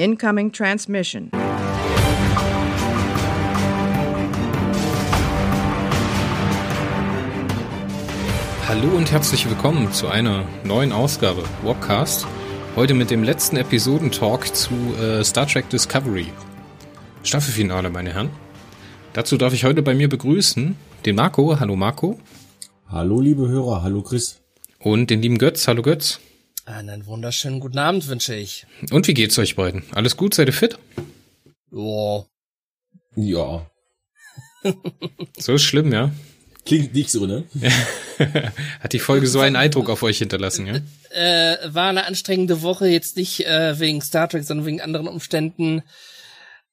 Incoming transmission. Hallo und herzlich willkommen zu einer neuen Ausgabe Warpcast. Heute mit dem letzten Episodentalk zu äh, Star Trek Discovery. Staffelfinale, meine Herren. Dazu darf ich heute bei mir begrüßen den Marco. Hallo Marco. Hallo liebe Hörer, hallo Chris. Und den lieben Götz. Hallo Götz. Einen wunderschönen guten Abend wünsche ich. Und wie geht's euch beiden? Alles gut? Seid ihr fit? Joa. Ja. so ist schlimm, ja? Klingt nicht so, ne? Hat die Folge so einen Eindruck auf euch hinterlassen, ja? Äh, war eine anstrengende Woche, jetzt nicht äh, wegen Star Trek, sondern wegen anderen Umständen.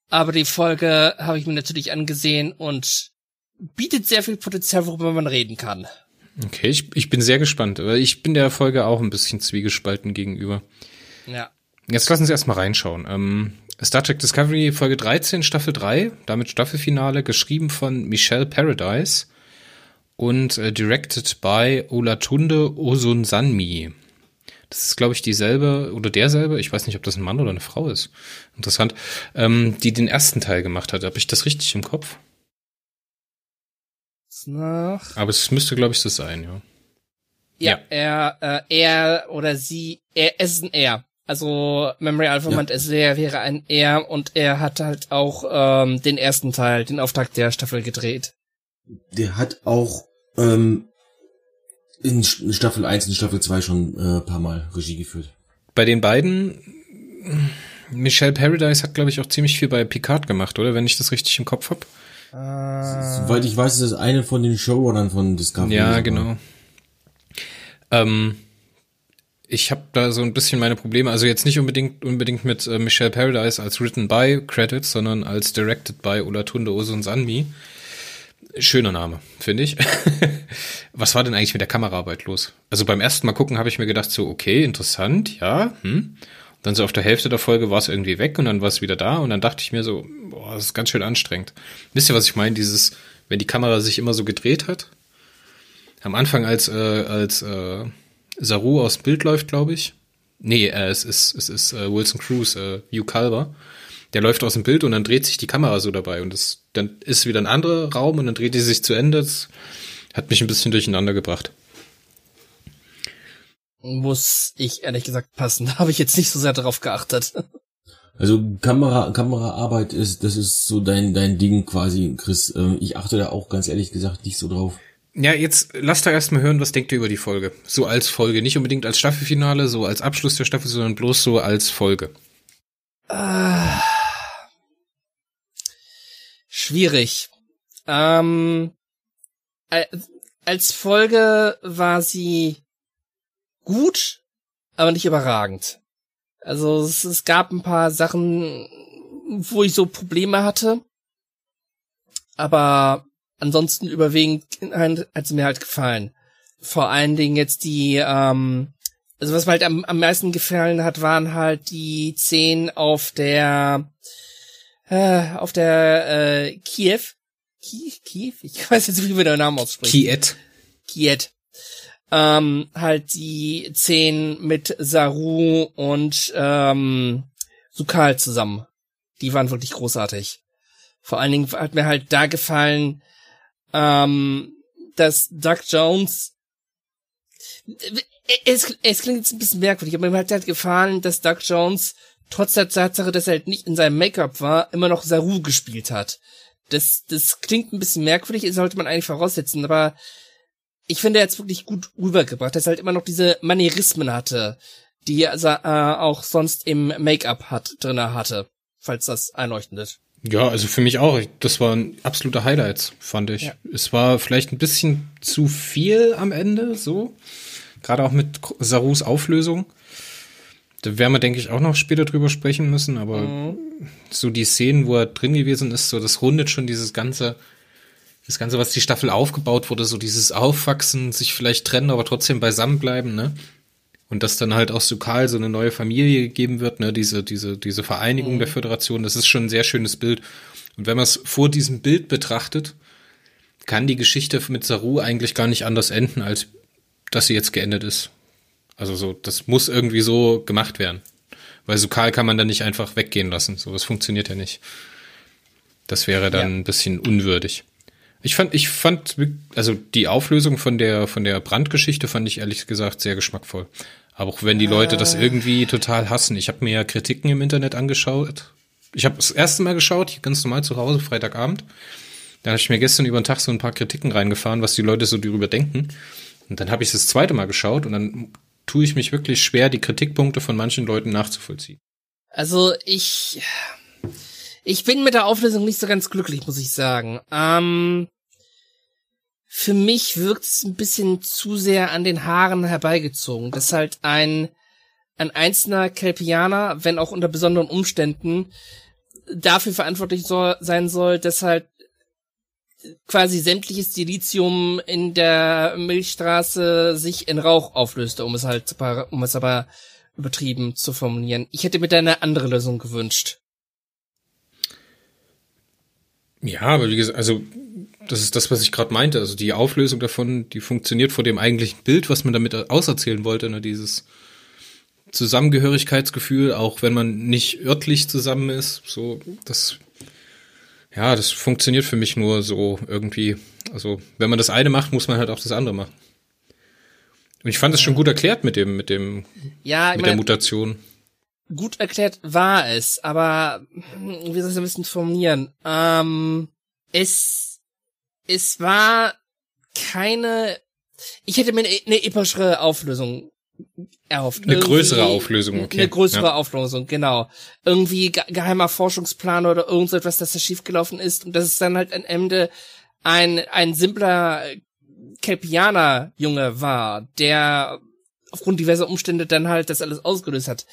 Aber die Folge habe ich mir natürlich angesehen und bietet sehr viel Potenzial, worüber man reden kann. Okay, ich, ich bin sehr gespannt. Ich bin der Folge auch ein bisschen zwiegespalten gegenüber. Ja. Jetzt lassen Sie erstmal reinschauen. Ähm, Star Trek Discovery Folge 13, Staffel 3, damit Staffelfinale, geschrieben von Michelle Paradise und äh, directed by Olatunde Osunsanmi. Das ist, glaube ich, dieselbe oder derselbe, ich weiß nicht, ob das ein Mann oder eine Frau ist. Interessant. Ähm, die den ersten Teil gemacht hat. Habe ich das richtig im Kopf? Nach. Aber es müsste, glaube ich, so sein, ja. Ja, Ja. er, äh, er oder sie, er, es ist ein Er. Also Memory Alpha Ja. meint, es wäre, wäre ein Er und er hat halt auch ähm, den ersten Teil, den Auftakt der Staffel gedreht. Der hat auch ähm, in Staffel 1 und Staffel 2 schon äh, paar Mal Regie geführt. Bei den beiden, Michelle Paradise hat, glaube ich, auch ziemlich viel bei Picard gemacht, oder? Wenn ich das richtig im Kopf habe. Soweit ich weiß, ist das eine von den Showrunnern von Discovery. Ja, sogar. genau. Ähm, ich habe da so ein bisschen meine Probleme, also jetzt nicht unbedingt unbedingt mit äh, Michelle Paradise als written by Credits, sondern als directed by Olatunde Osunsanmi. Schöner Name, finde ich. Was war denn eigentlich mit der Kameraarbeit los? Also beim ersten Mal gucken habe ich mir gedacht so, okay, interessant, ja, hm. Dann so auf der Hälfte der Folge war es irgendwie weg und dann war es wieder da und dann dachte ich mir so, boah, das ist ganz schön anstrengend. Wisst ihr, was ich meine? Dieses, wenn die Kamera sich immer so gedreht hat, am Anfang, als, äh, als äh, Saru aus dem Bild läuft, glaube ich. Nee, äh, es ist, es ist äh, Wilson Cruz, äh, Hugh Calver. Der läuft aus dem Bild und dann dreht sich die Kamera so dabei. Und das, dann ist wieder ein anderer Raum und dann dreht die sich zu Ende. Das hat mich ein bisschen durcheinander gebracht. Muss ich ehrlich gesagt passen. Da habe ich jetzt nicht so sehr darauf geachtet. Also Kamera, Kameraarbeit ist, das ist so dein, dein Ding quasi, Chris. Ähm, ich achte da auch ganz ehrlich gesagt nicht so drauf. Ja, jetzt lasst da erstmal hören, was denkt ihr über die Folge? So als Folge, nicht unbedingt als Staffelfinale, so als Abschluss der Staffel, sondern bloß so als Folge. Ah. Schwierig. Ähm, äh, als Folge war sie gut, aber nicht überragend. Also es, es gab ein paar Sachen, wo ich so Probleme hatte. Aber ansonsten überwiegend hat sie mir halt gefallen. Vor allen Dingen jetzt die, ähm, also was mir halt am, am meisten gefallen hat, waren halt die Szenen auf der, äh, auf der äh, Kiew. Kiew? Kiew? Ich weiß jetzt nicht, wie man den Namen ausspricht. Kiet. Kiet. Ähm, halt die Szenen mit Saru und ähm, Sukal zusammen. Die waren wirklich großartig. Vor allen Dingen hat mir halt da gefallen, ähm, dass Doug Jones es, es klingt jetzt ein bisschen merkwürdig, aber mir hat halt gefallen, dass Doug Jones trotz der Tatsache, dass er halt nicht in seinem Make-up war, immer noch Saru gespielt hat. Das, das klingt ein bisschen merkwürdig, sollte man eigentlich voraussetzen, aber ich finde, er hat's wirklich gut rübergebracht, dass er halt immer noch diese Manierismen hatte, die er äh, auch sonst im Make-up hat, drinne hatte, falls das einleuchtend ist. Ja, also für mich auch. Das waren absolute Highlights, fand ich. Ja. Es war vielleicht ein bisschen zu viel am Ende, so. Gerade auch mit Sarus Auflösung. Da werden wir, denke ich, auch noch später drüber sprechen müssen, aber so die Szenen, wo er drin gewesen ist, so das rundet schon dieses ganze, das Ganze, was die Staffel aufgebaut wurde, so dieses Aufwachsen, sich vielleicht trennen, aber trotzdem beisammen bleiben, ne? Und dass dann halt auch Sukal so eine neue Familie gegeben wird, ne, diese, diese, diese Vereinigung der Föderation, das ist schon ein sehr schönes Bild. Und wenn man es vor diesem Bild betrachtet, kann die Geschichte mit Saru eigentlich gar nicht anders enden, als dass sie jetzt geendet ist. Also so, das muss irgendwie so gemacht werden. Weil so kahl kann man dann nicht einfach weggehen lassen. So, das funktioniert ja nicht. Das wäre dann ja. ein bisschen unwürdig. Ich fand, ich fand, also die Auflösung von der, von der Brandgeschichte fand ich ehrlich gesagt sehr geschmackvoll. Aber auch wenn die Leute das äh. irgendwie total hassen. Ich habe mir ja Kritiken im Internet angeschaut. Ich habe das erste Mal geschaut, ganz normal zu Hause, Freitagabend. Da habe ich mir gestern über den Tag so ein paar Kritiken reingefahren, was die Leute so darüber denken. Und dann habe ich es das zweite Mal geschaut und dann tue ich mich wirklich schwer, die Kritikpunkte von manchen Leuten nachzuvollziehen. Also ich, ich bin mit der Auflösung nicht so ganz glücklich, muss ich sagen. Ähm, für mich wirkt es ein bisschen zu sehr an den Haaren herbeigezogen, dass halt ein, ein einzelner Kelpianer, wenn auch unter besonderen Umständen, dafür verantwortlich soll, sein soll, dass halt quasi sämtliches Silizium in der Milchstraße sich in Rauch auflöste, um es halt, um es aber übertrieben zu formulieren. Ich hätte mir da eine andere Lösung gewünscht. Ja, aber wie gesagt, also das ist das, was ich gerade meinte. Also die Auflösung davon, die funktioniert vor dem eigentlichen Bild, was man damit auserzählen wollte, ne? dieses Zusammengehörigkeitsgefühl, auch wenn man nicht örtlich zusammen ist. So, das ja, das funktioniert für mich nur so irgendwie. Also, wenn man das eine macht, muss man halt auch das andere machen. Und ich fand es schon gut erklärt mit dem, mit dem, ja, mit mein, der Mutation. Gut erklärt war es, aber wie soll ich das ein bisschen formulieren? Ähm, es, es war keine, ich hätte mir eine, epischere Auflösung erhofft. Eine Irgendwie größere Auflösung, okay. Eine größere ja. Auflösung, genau. Irgendwie ge geheimer Forschungsplan oder irgend so etwas, das da schiefgelaufen ist und das ist dann halt am Ende ein, ein simpler Kelpianer-Junge war, der aufgrund diverser Umstände dann halt das alles ausgelöst hat.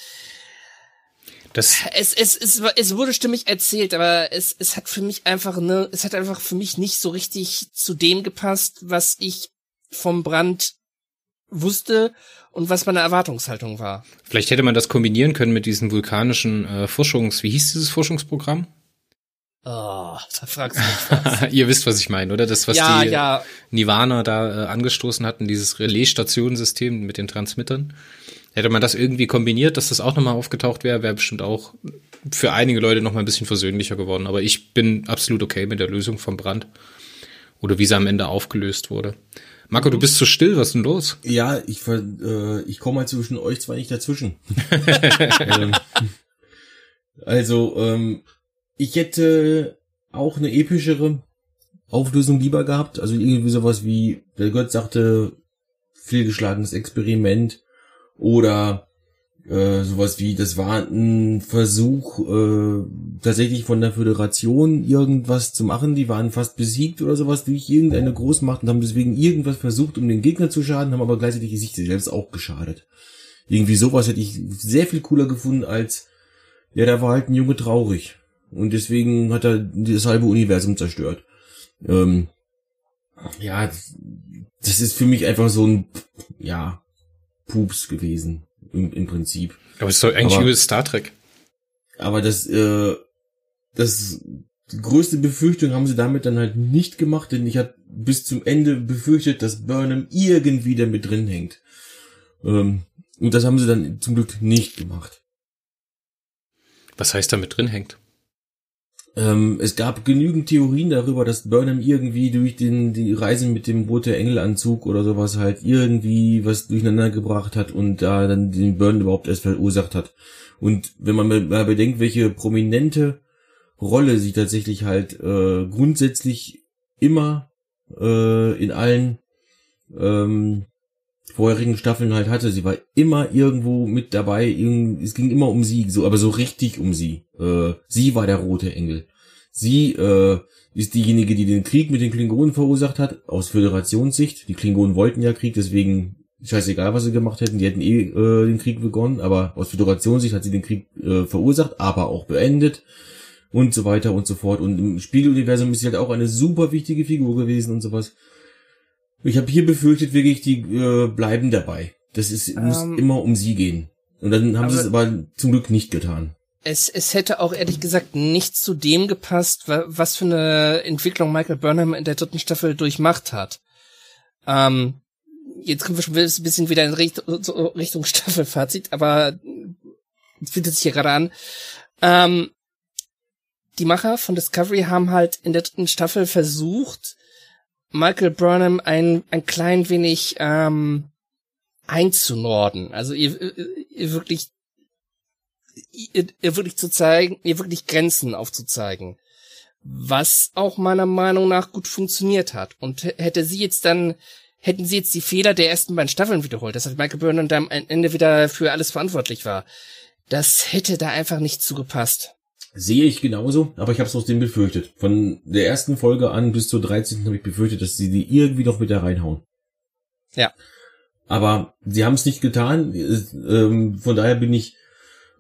Das es, es, es, es wurde stimmig erzählt, aber es, es hat für mich einfach ne, es hat einfach für mich nicht so richtig zu dem gepasst, was ich vom Brand wusste und was meine Erwartungshaltung war. Vielleicht hätte man das kombinieren können mit diesem vulkanischen äh, Forschungs, wie hieß dieses Forschungsprogramm? Oh, da fragst du mich. Ihr wisst, was ich meine, oder? Das, was ja, die ja. Nirvana da äh, angestoßen hatten, dieses Relaisstationensystem mit den Transmittern. Hätte man das irgendwie kombiniert, dass das auch nochmal aufgetaucht wäre, wäre bestimmt auch für einige Leute nochmal ein bisschen versöhnlicher geworden. Aber ich bin absolut okay mit der Lösung vom Brand. Oder wie sie am Ende aufgelöst wurde. Marco, du bist zu still, was ist denn los? Ja, ich, äh, ich komme halt zwischen euch zwei nicht dazwischen. Ähm, also, ähm, ich hätte auch eine epischere Auflösung lieber gehabt. Also irgendwie sowas wie, der Gott sagte, fehlgeschlagenes Experiment oder äh, sowas wie, das war ein Versuch, äh, tatsächlich von der Föderation irgendwas zu machen. Die waren fast besiegt oder sowas durch irgendeine Großmacht und haben deswegen irgendwas versucht, um den Gegner zu schaden, haben aber gleichzeitig sich selbst auch geschadet. Irgendwie sowas hätte ich sehr viel cooler gefunden als, ja, da war halt ein Junge traurig. Und deswegen hat er das halbe Universum zerstört. Ähm, ja, das ist für mich einfach so ein, ja, Pups gewesen im, im Prinzip. Aber es ist doch eigentlich aber, Star Trek. Aber das, äh, das die größte Befürchtung haben sie damit dann halt nicht gemacht, denn ich hatte bis zum Ende befürchtet, dass Burnham irgendwie da mit drin hängt. Ähm, und das haben sie dann zum Glück nicht gemacht. Was heißt da mit drin hängt? Ähm, es gab genügend Theorien darüber, dass Burnham irgendwie durch den, die Reise mit dem rote Engelanzug oder sowas halt irgendwie was durcheinander gebracht hat und da dann den Burn überhaupt erst verursacht hat. Und wenn man mal bedenkt, welche prominente Rolle sie tatsächlich halt äh, grundsätzlich immer äh, in allen ähm, vorherigen Staffeln halt hatte. Sie war immer irgendwo mit dabei. Es ging immer um sie, so, aber so richtig um sie. Äh, sie war der rote Engel. Sie äh, ist diejenige, die den Krieg mit den Klingonen verursacht hat, aus Föderationssicht. Die Klingonen wollten ja Krieg, deswegen scheißegal, was sie gemacht hätten. Die hätten eh äh, den Krieg begonnen, aber aus Föderationssicht hat sie den Krieg äh, verursacht, aber auch beendet und so weiter und so fort. Und im Spiegeluniversum ist sie halt auch eine super wichtige Figur gewesen und sowas. Ich habe hier befürchtet wirklich, die äh, bleiben dabei. Das ist, um, muss ähm, immer um sie gehen. Und dann haben sie es aber zum Glück nicht getan. Es, es hätte auch ehrlich gesagt nicht zu dem gepasst, was für eine Entwicklung Michael Burnham in der dritten Staffel durchmacht hat. Ähm, jetzt kommen wir schon ein bisschen wieder in Richtung, Richtung Staffelfazit, aber bietet sich hier gerade an. Ähm, die Macher von Discovery haben halt in der dritten Staffel versucht, Michael Burnham ein, ein klein wenig ähm, einzunorden. Also ihr, ihr wirklich ihr, ihr wirklich zu zeigen, ihr wirklich Grenzen aufzuzeigen. Was auch meiner Meinung nach gut funktioniert hat. Und hätte sie jetzt dann, hätten sie jetzt die Fehler der ersten beiden Staffeln wiederholt, dass halt Michael Burnham dann am Ende wieder für alles verantwortlich war, das hätte da einfach nicht zugepasst. Sehe ich genauso, aber ich habe es trotzdem befürchtet. Von der ersten Folge an bis zur 13. habe ich befürchtet, dass sie die irgendwie noch wieder reinhauen. Ja. Aber sie haben es nicht getan. Ähm, von daher bin ich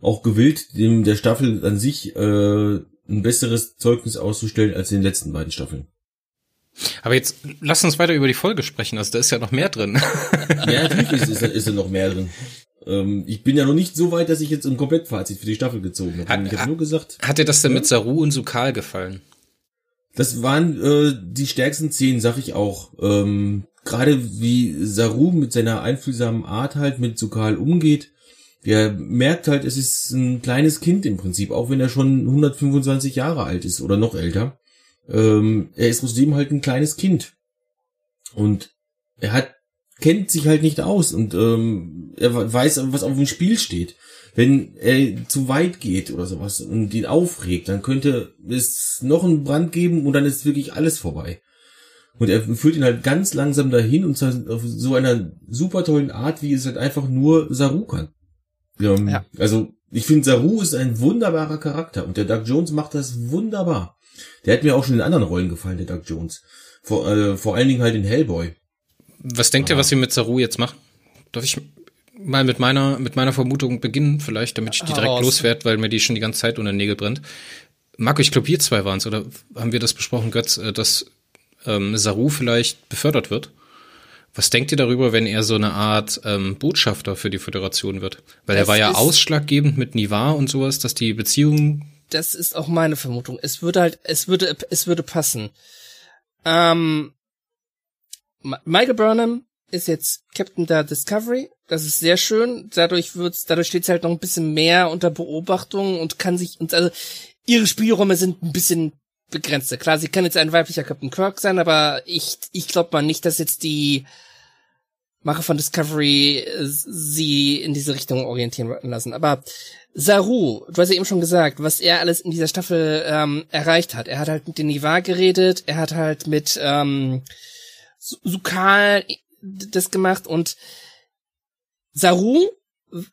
auch gewillt, dem der Staffel an sich äh, ein besseres Zeugnis auszustellen als in den letzten beiden Staffeln. Aber jetzt lass uns weiter über die Folge sprechen. Also da ist ja noch mehr drin. ja, natürlich ist, ist, ist da noch mehr drin. Ähm, ich bin ja noch nicht so weit, dass ich jetzt ein Komplettfazit für die Staffel gezogen habe. Hat, ich habe nur gesagt. Hat dir das denn ja? mit Saru und Sukal gefallen? Das waren äh, die stärksten Szenen, sag ich auch. Ähm, Gerade wie Saru mit seiner einfühlsamen Art halt mit Sukal umgeht. Der merkt halt, es ist ein kleines Kind im Prinzip, auch wenn er schon 125 Jahre alt ist oder noch älter. Ähm, er ist trotzdem halt ein kleines Kind. Und er hat kennt sich halt nicht aus und ähm, er weiß, was auf dem Spiel steht. Wenn er zu weit geht oder sowas und ihn aufregt, dann könnte es noch einen Brand geben und dann ist wirklich alles vorbei. Und er führt ihn halt ganz langsam dahin und zwar auf so einer super tollen Art, wie es halt einfach nur Saru kann. Ähm, ja. Also ich finde, Saru ist ein wunderbarer Charakter und der Doug Jones macht das wunderbar. Der hat mir auch schon in anderen Rollen gefallen, der Doug Jones. Vor, äh, vor allen Dingen halt in Hellboy. Was denkt ihr, was sie mit Saru jetzt machen? Darf ich mal mit meiner, mit meiner Vermutung beginnen, vielleicht, damit ich die direkt loswerde, weil mir die schon die ganze Zeit unter den Nägel brennt. Marco, ich glaube, wir zwei waren es, oder haben wir das besprochen, Götz, äh, dass ähm, Saru vielleicht befördert wird? Was denkt ihr darüber, wenn er so eine Art ähm, Botschafter für die Föderation wird? Weil das er war ja ausschlaggebend mit Nivar und sowas, dass die Beziehungen. Das ist auch meine Vermutung. Es würde halt, es würde, es würde passen. Ähm, Michael Burnham ist jetzt Captain der Discovery. Das ist sehr schön. Dadurch wird's, dadurch steht's halt noch ein bisschen mehr unter Beobachtung und kann sich, und also, ihre Spielräume sind ein bisschen begrenzter. Klar, sie kann jetzt ein weiblicher Captain Kirk sein, aber ich, ich glaube mal nicht, dass jetzt die Macher von Discovery äh, sie in diese Richtung orientieren lassen. Aber Saru, du hast ja eben schon gesagt, was er alles in dieser Staffel ähm, erreicht hat. Er hat halt mit den Nivar geredet, er hat halt mit ähm, Sukal das gemacht und Saru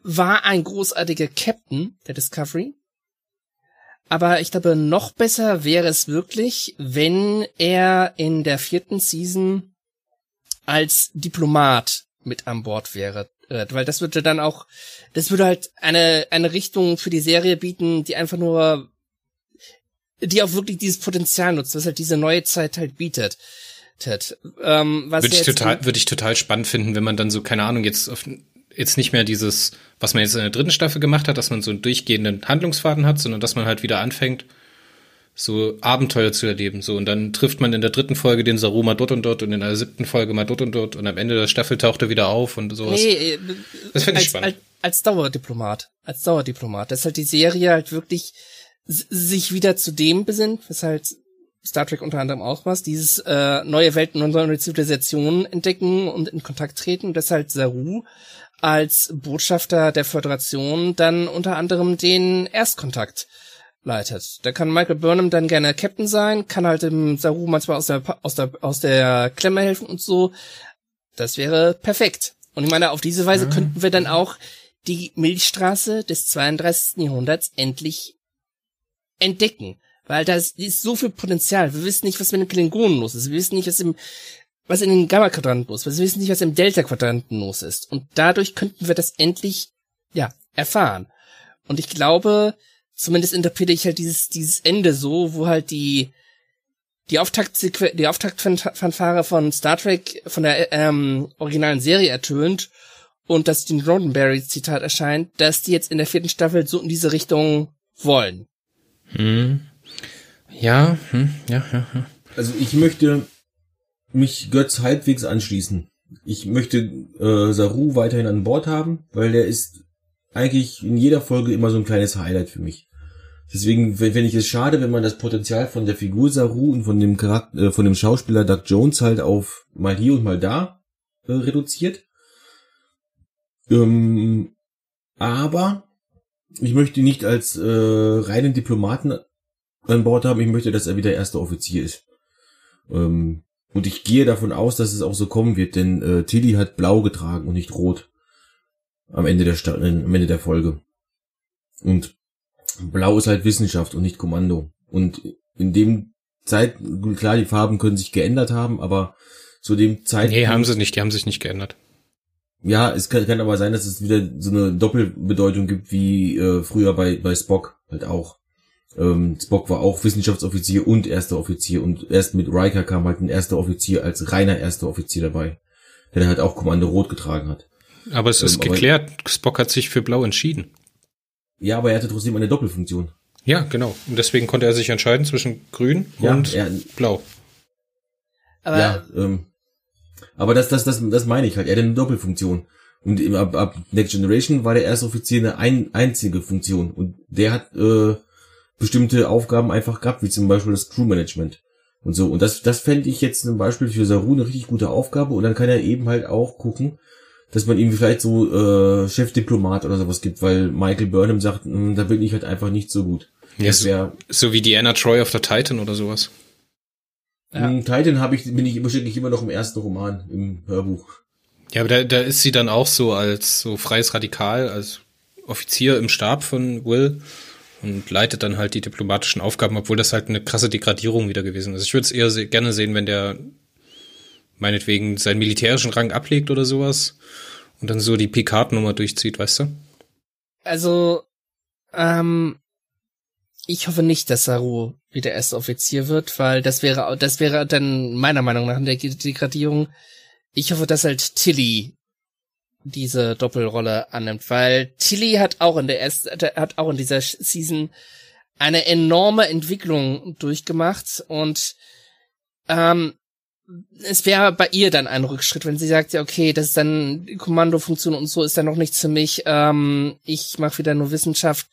war ein großartiger Captain der Discovery. Aber ich glaube, noch besser wäre es wirklich, wenn er in der vierten Season als Diplomat mit an Bord wäre. Äh, weil das würde dann auch, das würde halt eine, eine Richtung für die Serie bieten, die einfach nur, die auch wirklich dieses Potenzial nutzt, was halt diese neue Zeit halt bietet. Ähm, was würde ich total, würde ich total spannend finden, wenn man dann so, keine Ahnung, jetzt auf, jetzt nicht mehr dieses, was man jetzt in der dritten Staffel gemacht hat, dass man so einen durchgehenden Handlungsfaden hat, sondern dass man halt wieder anfängt, so Abenteuer zu erleben. So, und dann trifft man in der dritten Folge den Saru mal dort und dort und in der siebten Folge mal dort und dort und am Ende der Staffel taucht er wieder auf und sowas. Nee, äh, das finde ich spannend. Als, als Dauerdiplomat. Als Dauerdiplomat. Dass halt die Serie halt wirklich sich wieder zu dem besinnt, was halt Star Trek unter anderem auch was, dieses äh, neue Welten und neue Zivilisationen entdecken und in Kontakt treten und deshalb Saru als Botschafter der Föderation dann unter anderem den Erstkontakt leitet. Da kann Michael Burnham dann gerne Captain sein, kann halt dem Saru manchmal aus der, aus der, aus der Klemme helfen und so. Das wäre perfekt. Und ich meine, auf diese Weise mhm. könnten wir dann auch die Milchstraße des 32. Jahrhunderts endlich entdecken. Weil da ist so viel Potenzial. Wir wissen nicht, was mit den Klingonen los ist. Wir wissen nicht, was im, was in den Gamma-Quadranten los ist. Wir wissen nicht, was im Delta-Quadranten los ist. Und dadurch könnten wir das endlich, ja, erfahren. Und ich glaube, zumindest interpretiere ich halt dieses, dieses Ende so, wo halt die, die Auftakt, die Auftaktfanfare von Star Trek von der ähm, originalen Serie ertönt und das den Roddenberry Zitat erscheint, dass die jetzt in der vierten Staffel so in diese Richtung wollen. Hm. Ja, hm, ja, ja, ja. Also ich möchte mich Götz halbwegs anschließen. Ich möchte äh, Saru weiterhin an Bord haben, weil der ist eigentlich in jeder Folge immer so ein kleines Highlight für mich. Deswegen finde ich es schade, wenn man das Potenzial von der Figur Saru und von dem Charakter, äh, von dem Schauspieler Doug Jones halt auf mal hier und mal da äh, reduziert. Ähm, aber ich möchte ihn nicht als äh, reinen Diplomaten an Bord haben. Ich möchte, dass er wieder erster Offizier ist. Ähm, und ich gehe davon aus, dass es auch so kommen wird, denn äh, Tilly hat blau getragen und nicht rot. Am Ende der, Sta äh, am Ende der Folge. Und blau ist halt Wissenschaft und nicht Kommando. Und in dem Zeit, klar, die Farben können sich geändert haben, aber zu dem Zeitpunkt. Nee, haben sie nicht, die haben sich nicht geändert. Ja, es kann, kann aber sein, dass es wieder so eine Doppelbedeutung gibt wie äh, früher bei, bei Spock halt auch. Ähm, Spock war auch Wissenschaftsoffizier und erster Offizier und erst mit Riker kam halt ein erster Offizier als reiner erster Offizier dabei, der halt auch Kommando Rot getragen hat. Aber es ist ähm, geklärt, Spock hat sich für Blau entschieden. Ja, aber er hatte trotzdem eine Doppelfunktion. Ja, genau. Und deswegen konnte er sich entscheiden zwischen Grün ja, und er, Blau. Aber ja, ähm, aber das, das, das, das meine ich halt. Er hat eine Doppelfunktion. Und ab, ab Next Generation war der erste Offizier eine ein, einzige Funktion. Und der hat äh, bestimmte Aufgaben einfach gehabt, wie zum Beispiel das Crewmanagement. Und so. Und das, das fände ich jetzt zum Beispiel für Saru eine richtig gute Aufgabe. Und dann kann er eben halt auch gucken, dass man ihm vielleicht so äh, Chefdiplomat oder sowas gibt, weil Michael Burnham sagt, hm, da bin ich halt einfach nicht so gut. Ja, so, so wie Diana Troy auf der Titan oder sowas. Ja. Titan habe ich, bin ich immer, ich immer noch im ersten Roman, im Hörbuch. Ja, aber da, da ist sie dann auch so als so freies Radikal, als Offizier im Stab von Will und leitet dann halt die diplomatischen Aufgaben, obwohl das halt eine krasse Degradierung wieder gewesen ist. Ich würde es eher se gerne sehen, wenn der meinetwegen seinen militärischen Rang ablegt oder sowas und dann so die Picard-Nummer durchzieht, weißt du? Also, ähm, ich hoffe nicht, dass Saru wieder erster Offizier wird, weil das wäre, das wäre dann meiner Meinung nach in der Degradierung. Ich hoffe, dass halt Tilly diese Doppelrolle annimmt, weil Tilly hat auch in der ersten, hat auch in dieser Season eine enorme Entwicklung durchgemacht und ähm, es wäre bei ihr dann ein Rückschritt, wenn sie sagt, ja, okay, das ist dann Kommandofunktion und so ist dann noch nichts für mich, ähm, ich mache wieder nur Wissenschaft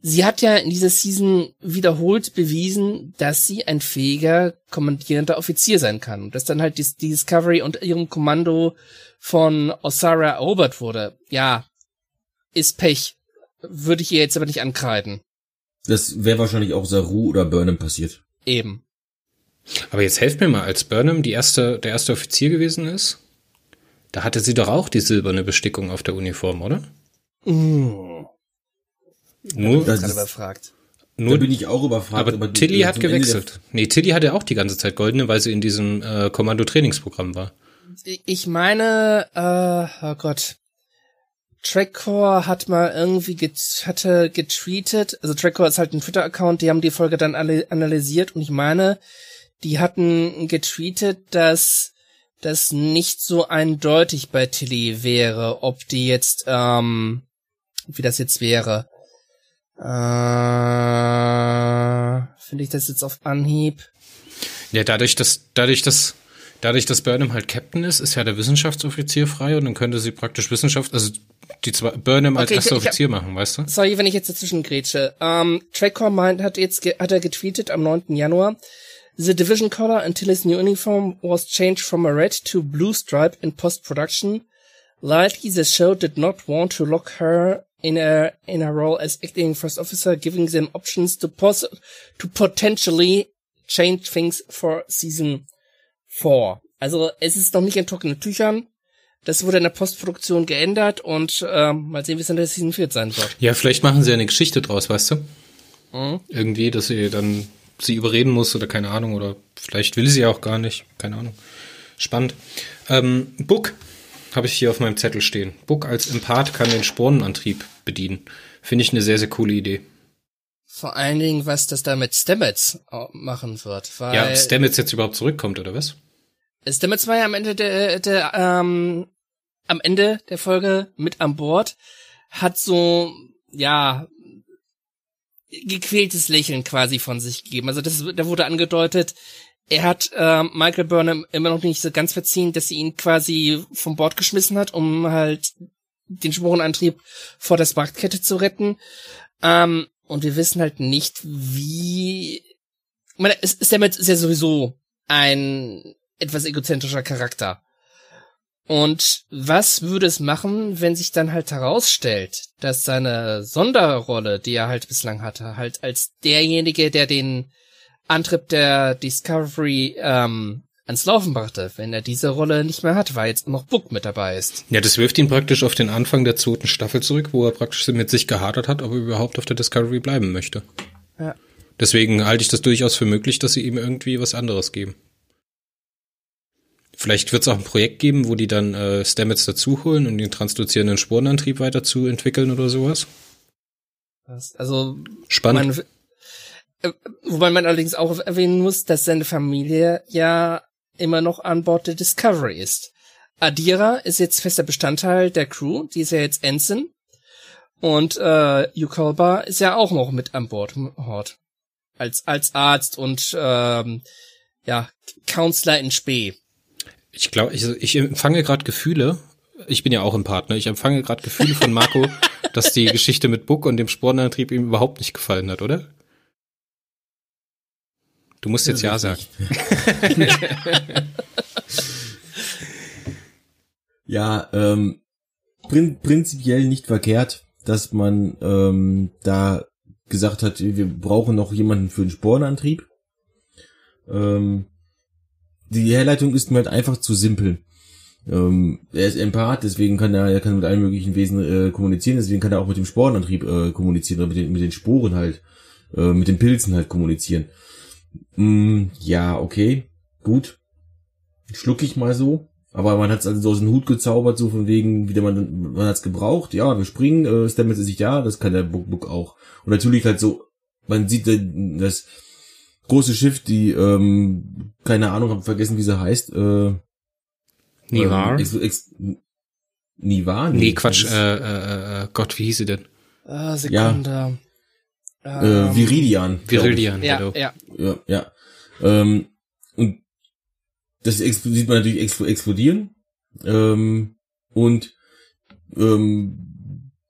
sie hat ja in dieser Season wiederholt bewiesen, dass sie ein fähiger kommandierender Offizier sein kann. Und dass dann halt die, die Discovery unter ihrem Kommando von Osara erobert wurde. Ja, ist Pech. Würde ich ihr jetzt aber nicht ankreiden. Das wäre wahrscheinlich auch Saru oder Burnham passiert. Eben. Aber jetzt helft mir mal, als Burnham die erste, der erste Offizier gewesen ist, da hatte sie doch auch die silberne Bestickung auf der Uniform, oder? Mm. Nur, das ist, überfragt. Nur, da bin ich auch überfragt. Aber, aber Tilly hat gewechselt. Nee, Tilly hatte auch die ganze Zeit goldene, weil sie in diesem äh, Kommando-Trainingsprogramm war. Ich meine, äh, oh Gott. Trackcore hat mal irgendwie get hatte getweetet, also Trackcore ist halt ein Twitter-Account, die haben die Folge dann alle analysiert und ich meine, die hatten getweetet, dass das nicht so eindeutig bei Tilly wäre, ob die jetzt, ähm, wie das jetzt wäre. Äh, Finde ich das jetzt auf Anhieb? Ja, dadurch, dass, dadurch, dass, dadurch, dass Burnham halt Captain ist, ist ja der Wissenschaftsoffizier frei und dann könnte sie praktisch Wissenschaft, also die zwei, Burnham als okay, erster ich, ich Offizier machen, weißt du? Sorry, wenn ich jetzt dazwischen grätsche. Ähm, Trackcore meint, hat jetzt, hat er getweetet am 9. Januar. The division color until his new uniform was changed from a red to blue stripe in post-production. Likely the show did not want to lock her in a in a role as acting first officer, giving them options to pos to potentially change things for season 4. Also es ist noch nicht in trockenen Tüchern. Das wurde in der Postproduktion geändert und ähm, mal sehen, wie es in der Season 4 sein wird. Ja, vielleicht machen sie eine Geschichte draus, weißt du? Mhm. Irgendwie, dass sie dann sie überreden muss oder keine Ahnung oder vielleicht will sie auch gar nicht, keine Ahnung. Spannend. Ähm, Book habe ich hier auf meinem Zettel stehen. Book als Empath kann den Spornenantrieb bedienen. Finde ich eine sehr, sehr coole Idee. Vor allen Dingen, was das da mit Stamets machen wird. Weil ja, ob Stamets jetzt überhaupt zurückkommt, oder was? Stamets war ja am Ende der, der ähm, am Ende der Folge mit an Bord, hat so, ja, gequältes Lächeln quasi von sich gegeben. Also das, da wurde angedeutet, er hat äh, Michael Burnham immer noch nicht so ganz verziehen, dass sie ihn quasi vom Bord geschmissen hat, um halt den Sporenantrieb vor der Sparkkette zu retten. Ähm, und wir wissen halt nicht, wie. Ich meine, Stamets ist ja sowieso ein etwas egozentrischer Charakter. Und was würde es machen, wenn sich dann halt herausstellt, dass seine Sonderrolle, die er halt bislang hatte, halt als derjenige, der den Antrieb der Discovery ähm, ans Laufen brachte, wenn er diese Rolle nicht mehr hat, weil jetzt noch Book mit dabei ist. Ja, das wirft ihn praktisch auf den Anfang der zweiten Staffel zurück, wo er praktisch mit sich gehadert hat, ob er überhaupt auf der Discovery bleiben möchte. Ja. Deswegen halte ich das durchaus für möglich, dass sie ihm irgendwie was anderes geben. Vielleicht wird es auch ein Projekt geben, wo die dann äh, Stamets dazuholen, um den transduzierenden Spurenantrieb weiter zu entwickeln oder sowas. Also spannend. Man, wobei man allerdings auch erwähnen muss, dass seine Familie ja immer noch an Bord der Discovery ist. Adira ist jetzt fester Bestandteil der Crew, die ist ja jetzt Ensign. Und äh, Yukolba ist ja auch noch mit an Bord Hort. Als, als Arzt und ähm, ja, Counselor in Spee. Ich glaube, ich, ich empfange gerade Gefühle. Ich bin ja auch ein Partner. Ich empfange gerade Gefühle von Marco, dass die Geschichte mit Buck und dem Sporenantrieb ihm überhaupt nicht gefallen hat, oder? Du musst jetzt ja, sagen. ja, ähm, prin prinzipiell nicht verkehrt, dass man ähm, da gesagt hat, wir brauchen noch jemanden für den Sporenantrieb. Ähm, die Herleitung ist mir halt einfach zu simpel. Ähm, er ist Empath, deswegen kann er, er kann mit allen möglichen Wesen äh, kommunizieren, deswegen kann er auch mit dem Sporenantrieb äh, kommunizieren oder mit den, mit den Sporen halt, äh, mit den Pilzen halt kommunizieren. Mm, ja, okay, gut. Schluck ich mal so. Aber man hat es also so aus dem Hut gezaubert, so von wegen, wie man, man hat es gebraucht, ja, wir springen, äh, Stamets ist sich ja, das kann der Book Book auch. Und natürlich halt so, man sieht das, große Schiff, die, ähm, keine Ahnung, habe vergessen, wie sie heißt. Äh, Nivar? Ähm, Nivar? Nee, nee Quatsch, äh, äh, äh, Gott, wie hieß sie denn? Ah, Sekunde. Ja. Ähm, äh, Viridian. Viridian, ja, genau. ja. Ja, ja. Ähm, und das sieht man natürlich explodieren. Ähm, und ähm,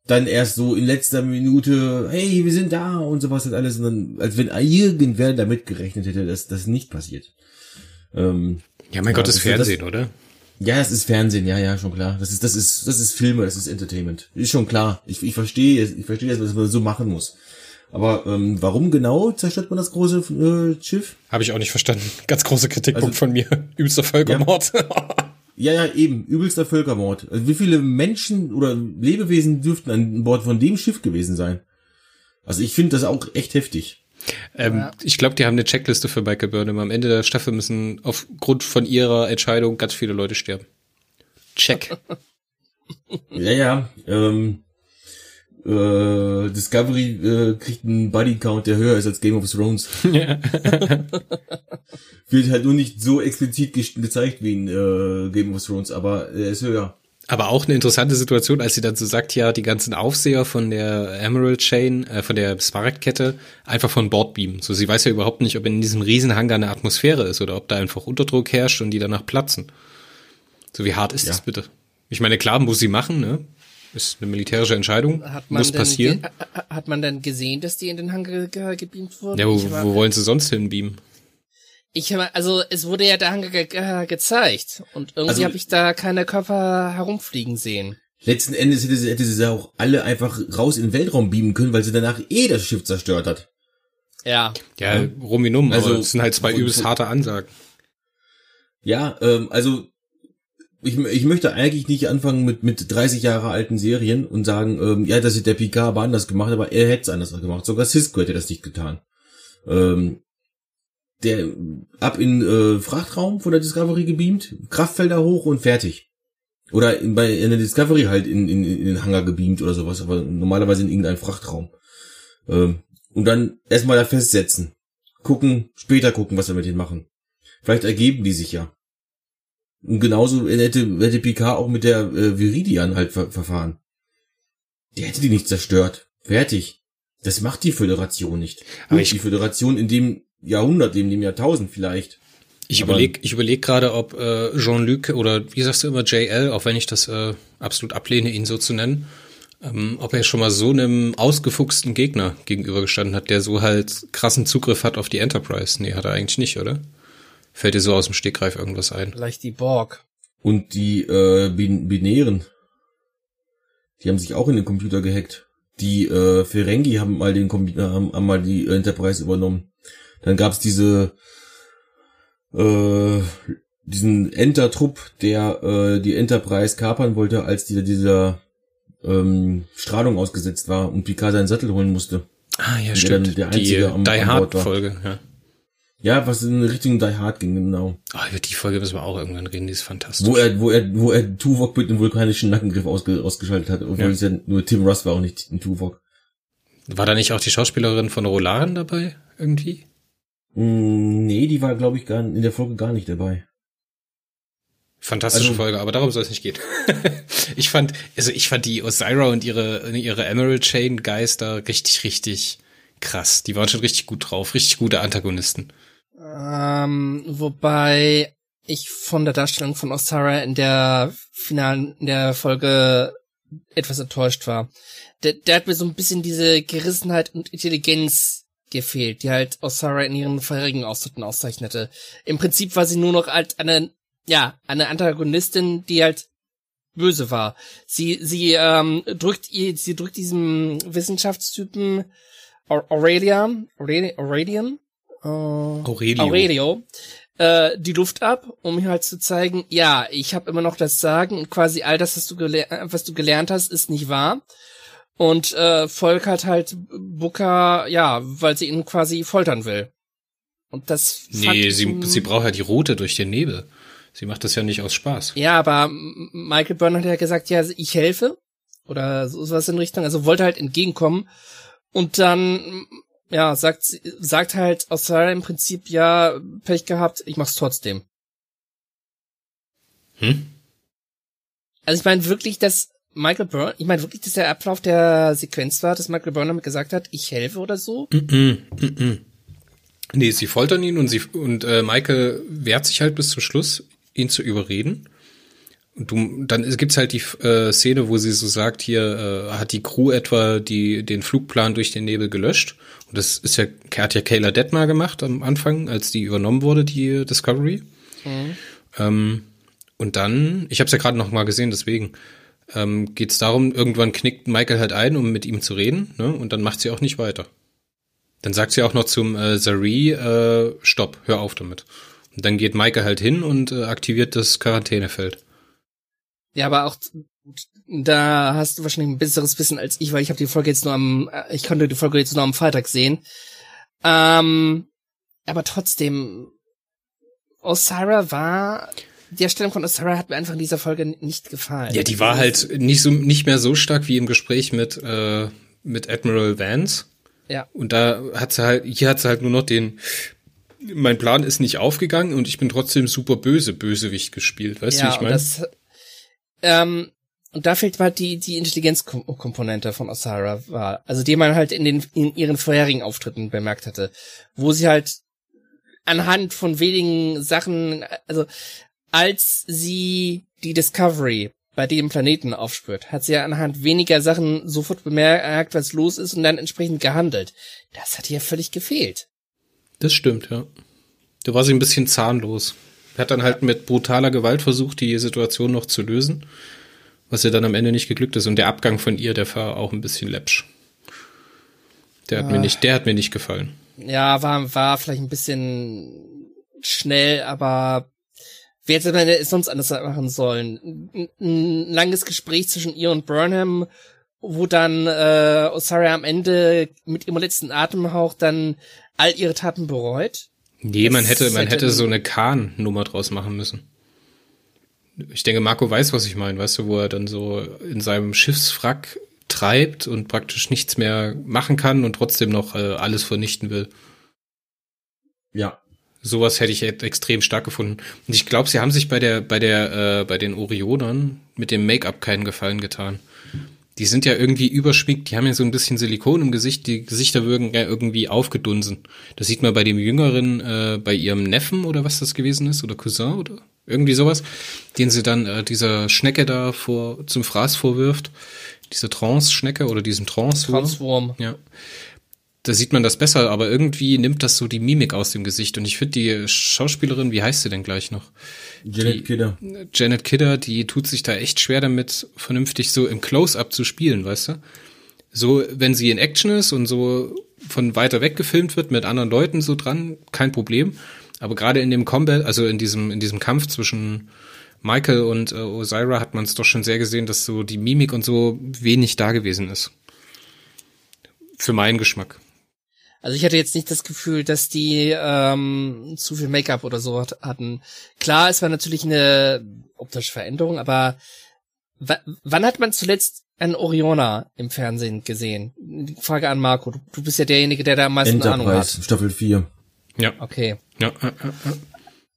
dann erst so in letzter Minute, hey, wir sind da und sowas und alles, und dann, als wenn irgendwer damit gerechnet hätte, dass das nicht passiert. Ähm, ja, mein ja, Gott, das ist Fernsehen, das, oder? Ja, es ist Fernsehen, ja, ja, schon klar. Das ist, das ist, das ist Filme, das ist Entertainment. Ist schon klar. Ich, ich verstehe, ich verstehe, dass man das so machen muss. Aber ähm, warum genau zerstört man das große äh, Schiff? Habe ich auch nicht verstanden. Ganz große Kritikpunkt also, von mir. Übelster Völkermord. Ja. Ja, ja, eben, übelster Völkermord. Also wie viele Menschen oder Lebewesen dürften an Bord von dem Schiff gewesen sein? Also ich finde das auch echt heftig. Ähm, ja. Ich glaube, die haben eine Checkliste für Michael Burnham. Am Ende der Staffel müssen aufgrund von ihrer Entscheidung ganz viele Leute sterben. Check. ja, ja. Ähm, äh, Discovery äh, kriegt einen Buddy-Count, der höher ist als Game of Thrones. Ja. Wird halt nur nicht so explizit ge gezeigt wie in äh, Game of Thrones, aber er ist höher. Aber auch eine interessante Situation, als sie dann so sagt, ja, die ganzen Aufseher von der Emerald Chain, äh, von der Smaragd-Kette, einfach von Bord beamen. So, sie weiß ja überhaupt nicht, ob in diesem Riesenhangar eine Atmosphäre ist oder ob da einfach Unterdruck herrscht und die danach platzen. So, wie hart ist ja. das bitte? Ich meine, klar muss sie machen, ne? Ist eine militärische Entscheidung. Muss passieren. Hat man denn gesehen, dass die in den Hangar ge gebeamt wurden? Ja, wo, wo wollen sie sonst hinbeamen? Ich habe, also es wurde ja der Hangar ge ge gezeigt und irgendwie also, habe ich da keine Körper herumfliegen sehen. Letzten Endes hätte sie, hätte sie auch alle einfach raus in den Weltraum beamen können, weil sie danach eh das Schiff zerstört hat. Ja. Ja, Rominum, also das sind halt zwei übelst harte Ansagen. Ja, ähm, also ich, ich möchte eigentlich nicht anfangen mit, mit 30 Jahre alten Serien und sagen, ähm, ja, das ist der Picard aber anders gemacht, aber er hätte es anders gemacht. Sogar Cisco hätte das nicht getan. Ähm, der ab in äh, Frachtraum von der Discovery gebeamt, Kraftfelder hoch und fertig. Oder in, bei in der Discovery halt in, in, in den Hangar gebeamt oder sowas, aber normalerweise in irgendeinem Frachtraum. Ähm, und dann erstmal da festsetzen. Gucken, später gucken, was wir mit denen machen. Vielleicht ergeben die sich ja. Und genauso hätte, hätte Picard auch mit der äh, Viridian halt ver verfahren. Der hätte die nicht zerstört. Fertig. Das macht die Föderation nicht. Aber ich, die Föderation in dem Jahrhundert, in dem Jahrtausend vielleicht. Ich überlege ich überleg gerade, ob äh, Jean-Luc oder wie sagst du immer JL, auch wenn ich das äh, absolut ablehne, ihn so zu nennen, ähm, ob er schon mal so einem ausgefuchsten Gegner gegenübergestanden hat, der so halt krassen Zugriff hat auf die Enterprise. Nee, hat er eigentlich nicht, oder? Fällt dir so aus dem Stegreif irgendwas ein? Vielleicht die Borg. Und die äh, Bin Binären. Die haben sich auch in den Computer gehackt. Die äh, Ferengi haben mal den Computer, haben, haben mal die Enterprise übernommen. Dann gab's diese äh, diesen Enter-Trupp, der äh, die Enterprise kapern wollte, als die, dieser ähm, Strahlung ausgesetzt war und Picard seinen Sattel holen musste. Ah, ja, stimmt. der einzige die am- Die an Hard Bord war. Folge, ja. Ja, was in Richtung Die Hard ging, genau. Ah, über die Folge müssen wir auch irgendwann reden, die ist fantastisch. Wo er, wo er, wo er Tuvok mit dem vulkanischen Nackengriff ausge, ausgeschaltet hat, obwohl Ja. es ja nur Tim Russ war und nicht ein Tuvok. War da nicht auch die Schauspielerin von Roland dabei, irgendwie? Mm, nee, die war, glaube ich, gar, in der Folge gar nicht dabei. Fantastische Also- Folge, aber darum soll es nicht gehen. ich fand, also ich fand die Osira und ihre, ihre Emerald Chain Geister richtig, richtig krass. Die waren schon richtig gut drauf, richtig gute Antagonisten. Ähm, wobei ich von der Darstellung von Osara in der finalen, in der Folge etwas enttäuscht war. Der, der hat mir so ein bisschen diese Gerissenheit und Intelligenz gefehlt, die halt Osara in ihren vorherigen Auftritten auszeichnete. Im Prinzip war sie nur noch halt eine, ja, eine Antagonistin, die halt böse war. Sie, sie ähm, drückt ihr, sie drückt diesem Wissenschaftstypen Aur- Aurelia, Aureli- Aurelian, äh, Aurelio. Aurelio äh, die Luft ab, um ihm halt zu zeigen, ja, ich habe immer noch das Sagen und quasi all das, was du, gele was du gelernt hast, ist nicht wahr. Und äh, Volk hat halt Booker, ja, weil sie ihn quasi foltern will. Und das Nee, sie, sie braucht ja die Route durch den Nebel. Sie macht das ja nicht aus Spaß. Ja, aber Michael Byrne hat ja gesagt, ja, ich helfe. Oder so was in Richtung. Also wollte halt entgegenkommen. Und dann, ja, sagt, sagt halt Australia im Prinzip, ja, Pech gehabt, ich mach's trotzdem. Hm? Also ich meine wirklich, dass Michael Byrne, ich meine wirklich, dass der Ablauf der Sequenz war, dass Michael Byrne damit gesagt hat, ich helfe oder so. Mm-mm, mm-mm. Nee, sie foltern ihn und sie und äh, Michael wehrt sich halt bis zum Schluss, ihn zu überreden. Du, dann gibt's halt die äh, Szene, wo sie so sagt, hier äh, hat die Crew etwa die den Flugplan durch den Nebel gelöscht. Und das ist ja, hat ja Kayla Detmar gemacht am Anfang, als die übernommen wurde, die Discovery. Ähm, und dann, ich habe es ja gerade noch mal gesehen, deswegen ähm, geht es darum, irgendwann knickt Michael halt ein, um mit ihm zu reden, ne? Und dann macht sie auch nicht weiter. Dann sagt sie auch noch zum äh, Zari, äh, stopp, hör auf damit. Und dann geht Michael halt hin und äh, aktiviert das Quarantänefeld. Ja, aber auch da hast du wahrscheinlich ein besseres Wissen als ich, weil ich habe die Folge jetzt nur am, äh, ich konnte die Folge jetzt nur am Freitag sehen. Ähm, aber trotzdem, Osira war, die Erstellung von Osira hat mir einfach in dieser Folge nicht gefallen. Ja, die war halt nicht so nicht mehr so stark wie im Gespräch mit äh, mit Admiral Vance. Ja. Und da hat sie halt, hier hat sie halt nur noch den, mein Plan ist nicht aufgegangen und ich bin trotzdem super böse Bösewicht gespielt. Weißt du, ja, wie ich meine? das, ähm, und da fehlt mal die, die Intelligenzkomponente von Osara war. Also die man halt in den, in ihren vorherigen Auftritten bemerkt hatte. Wo sie halt anhand von wenigen Sachen, also als sie die Discovery bei dem Planeten aufspürt, hat sie ja anhand weniger Sachen sofort bemerkt, was los ist und dann entsprechend gehandelt. Das hat ihr völlig gefehlt. Das stimmt, ja. Da war sie ein bisschen zahnlos. Hat dann halt mit brutaler Gewalt versucht, die Situation noch zu lösen, was ihr dann am Ende nicht geglückt ist. Und der Abgang von ihr, der war auch ein bisschen läppsch. Der hat mir nicht, der hat mir nicht gefallen. Ja, war, war vielleicht ein bisschen schnell, aber wer hätte man es sonst anders machen sollen? Ein, ein langes Gespräch zwischen ihr und Burnham, wo dann äh, Osara am Ende mit ihrem letzten Atemhauch dann all ihre Taten bereut. Nee, man hätte, man hätte- hätte so eine Kahn-Nummer draus machen müssen. Ich denke, Marco weiß, was ich meine, weißt du, wo er dann so in seinem Schiffswrack treibt und praktisch nichts mehr machen kann und trotzdem noch äh, alles vernichten will. Ja. Sowas hätte ich extrem stark gefunden. Und ich glaube, sie haben sich bei der, bei der, äh, bei den Orionern mit dem Make-up keinen Gefallen getan. Die sind ja irgendwie überschminkt, die haben ja so ein bisschen Silikon im Gesicht, die Gesichter wirken ja irgendwie aufgedunsen. Das sieht man bei dem Jüngeren, äh, bei ihrem Neffen oder was das gewesen ist, oder Cousin oder irgendwie sowas, den sie dann äh, dieser Schnecke da vor zum Fraß vorwirft, diese Trance-Schnecke oder diesen Trance-Wurm. Transform. Ja. Da sieht man das besser, aber irgendwie nimmt das so die Mimik aus dem Gesicht. Und ich finde die Schauspielerin, wie heißt sie denn gleich noch? Janet Die- Kidder. Janet Kidder, die tut sich da echt schwer damit, vernünftig so im Close-Up zu spielen, weißt du? So, wenn sie in Action ist und so von weiter weg gefilmt wird mit anderen Leuten so dran, kein Problem. Aber gerade in dem Combat, also in diesem, in diesem Kampf zwischen Michael und äh, Osira hat man es doch schon sehr gesehen, dass so die Mimik und so wenig da gewesen ist. Für meinen Geschmack. Also ich hatte jetzt nicht das Gefühl, dass die ähm, zu viel Make-up oder so hat- hatten. Klar, es war natürlich eine optische Veränderung, aber wa- wann hat man zuletzt einen Oriona im Fernsehen gesehen? Frage an Marco. Du, du bist ja derjenige, der da am meisten Ahnung hat. Enterprise, Staffel 4. Ja. Okay. Ja.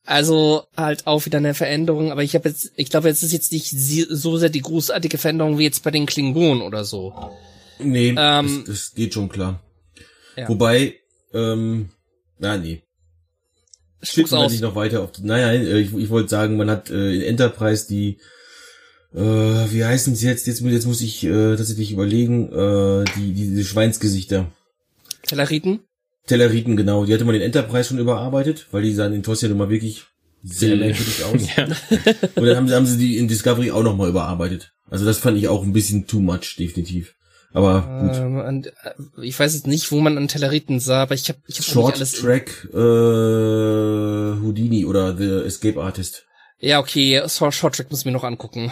Also halt auch wieder eine Veränderung, aber ich habe jetzt, ich glaube, jetzt ist jetzt nicht so sehr die großartige Veränderung wie jetzt bei den Klingonen oder so. Nee, Ähm, das, das geht schon klar. Ja. Wobei, ähm, na nee. Spuck's aus. nicht noch weiter auf. Naja, äh, ich, ich wollte sagen, man hat äh, in Enterprise die, äh, wie heißen sie jetzt? Jetzt, jetzt muss ich äh, tatsächlich überlegen, äh, die, die diese Schweinsgesichter. Telleriten? Telleriten, genau. Die hatte man in Enterprise schon überarbeitet, weil die sahen in TOS ja nun mal wirklich sehr merkwürdig aus. Ja. Und dann haben sie, haben sie die in Discovery auch nochmal überarbeitet. Also das fand ich auch ein bisschen too much, definitiv. Aber gut. Ähm, und, äh, ich weiß jetzt nicht, wo man an Telleriten sah, aber ich habe ich hab Short alles. Track äh, Houdini oder The Escape Artist. Ja, okay, Short, Track muss ich mir noch angucken.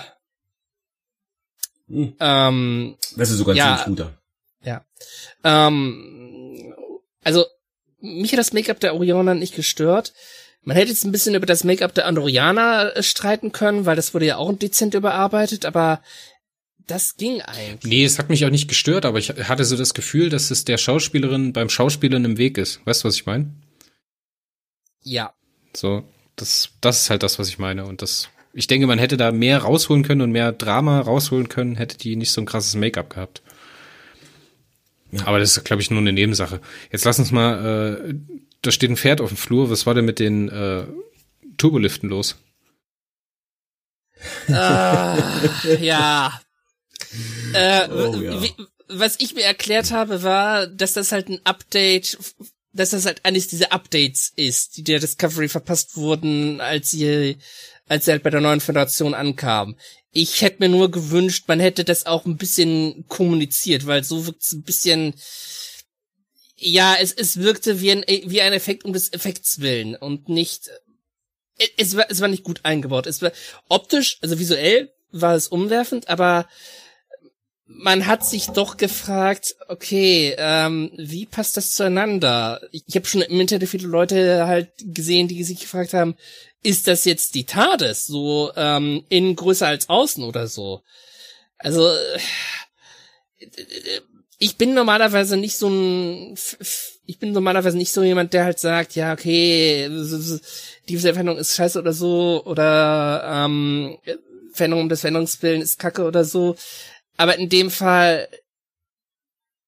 Hm. Ähm, Das ist sogar ein Ja. ziemlich guter. ja. Ähm, also, mich hat das Make-up der Oriana nicht gestört. Man hätte jetzt ein bisschen über das Make-up der Andorianer streiten können, weil das wurde ja auch dezent überarbeitet, aber das ging eigentlich. Nee, es hat mich auch nicht gestört, aber ich hatte so das Gefühl, dass es der Schauspielerin beim Schauspielern im Weg ist. Weißt du, was ich meine? Ja. So, das, das ist halt das, was ich meine. Und das, ich denke, man hätte da mehr rausholen können und mehr Drama rausholen können, hätte die nicht so ein krasses Make-up gehabt. Ja. Aber das ist, glaube ich, nur eine Nebensache. Jetzt lass uns mal, äh, da steht ein Pferd auf dem Flur. Was war denn mit den äh, Turboliften los? Ah, ja. Äh, Oh, ja. was ich mir erklärt habe, war, dass das halt ein Update, dass das halt eines dieser Updates ist, die der Discovery verpasst wurden, als sie, als sie halt bei der neuen Föderation ankam. Ich hätte mir nur gewünscht, man hätte das auch ein bisschen kommuniziert, weil so wirkt es ein bisschen, ja, es, es wirkte wie ein, wie ein Effekt um des Effekts willen und nicht, es- es war, es war nicht gut eingebaut. Es war optisch, also visuell war es umwerfend, aber man hat sich doch gefragt, okay, ähm, wie passt das zueinander? Ich, ich habe schon im Internet viele Leute halt gesehen, die sich gefragt haben, ist das jetzt die TARDIS, so ähm, innen größer als außen oder so? Also äh, ich bin normalerweise nicht so ein, ich bin normalerweise nicht so jemand, der halt sagt, ja, okay, diese Veränderung ist scheiße oder so, oder ähm, Veränderung um des Veränderungs willen ist kacke oder so. Aber in dem Fall,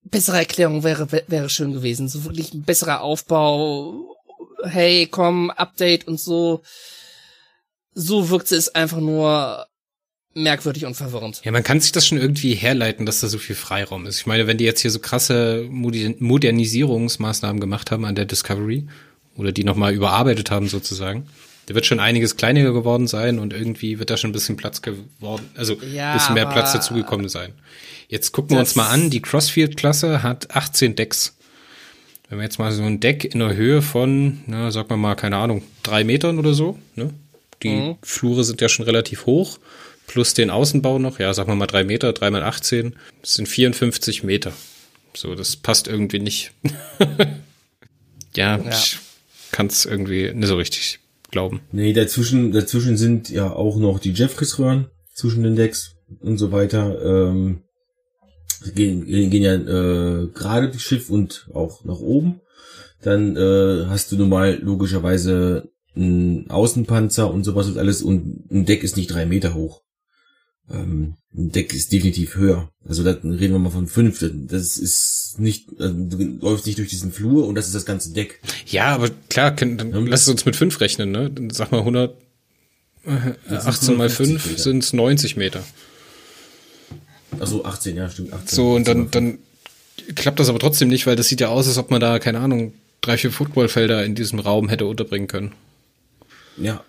bessere Erklärung wäre, wäre schön gewesen. So wirklich ein besserer Aufbau. Hey, komm, Update und so. So wirkte es einfach nur merkwürdig und verwirrend. Ja, man kann sich das schon irgendwie herleiten, dass da so viel Freiraum ist. Ich meine, wenn die jetzt hier so krasse Modernisierungsmaßnahmen gemacht haben an der Discovery oder die nochmal überarbeitet haben sozusagen, da wird schon einiges kleiner geworden sein und irgendwie wird da schon ein bisschen Platz geworden, also Ja, ein bisschen mehr Platz dazugekommen sein. Jetzt gucken wir uns mal an, die Crossfield-Klasse hat 18 Decks. Wenn wir jetzt mal so ein Deck in der Höhe von, na, sag mal mal, keine Ahnung, drei Metern oder so, ne? Die Mhm. Flure sind ja schon relativ hoch, plus den Außenbau noch, ja, sag mal mal drei Meter, drei mal 18, das sind 54 Meter. So, das passt irgendwie nicht. ja, Ja. ich kann es irgendwie nicht so richtig glauben. Nee, dazwischen, dazwischen sind ja auch noch die Jeffries-Röhren zwischen den Decks und so weiter. Ähm, gehen, gehen ja äh, gerade das Schiff und auch nach oben. Dann äh, hast du nun mal logischerweise einen Außenpanzer und sowas und alles und ein Deck ist nicht drei Meter hoch. Ähm, ein Deck ist definitiv höher. Also da reden wir mal von fünf. Das ist nicht, also du läufst nicht durch diesen Flur und das ist das ganze Deck. Ja, aber klar, können, dann ja. lass es uns mit fünf rechnen, ne? Dann sag mal 100, äh, 18 mal 5 sind es 90 Meter. Also 18, ja, stimmt. 18, so, und dann, dann klappt das aber trotzdem nicht, weil das sieht ja aus, als ob man da, keine Ahnung, drei, vier Footballfelder in diesem Raum hätte unterbringen können. Ja,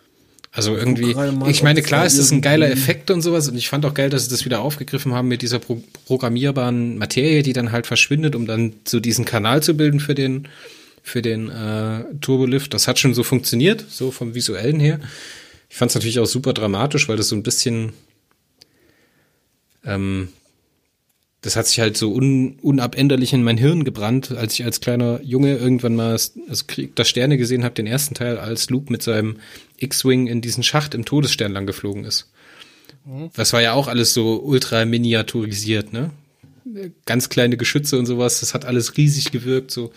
also irgendwie, ich meine, klar ist das ein geiler Effekt und sowas und ich fand auch geil, dass sie das wieder aufgegriffen haben mit dieser pro programmierbaren Materie, die dann halt verschwindet, um dann so diesen Kanal zu bilden für den für den äh, Turbolift. Das hat schon so funktioniert, so vom visuellen her. Ich fand es natürlich auch super dramatisch, weil das so ein bisschen ähm, das hat sich halt so un, unabänderlich in mein Hirn gebrannt, als ich als kleiner Junge irgendwann mal also Krieg der Sterne gesehen habe, den ersten Teil, als Luke mit seinem X-Wing in diesen Schacht im Todesstern lang geflogen ist. Mhm. Das war ja auch alles so ultra miniaturisiert, ne? Ganz kleine Geschütze und sowas, das hat alles riesig gewirkt, so.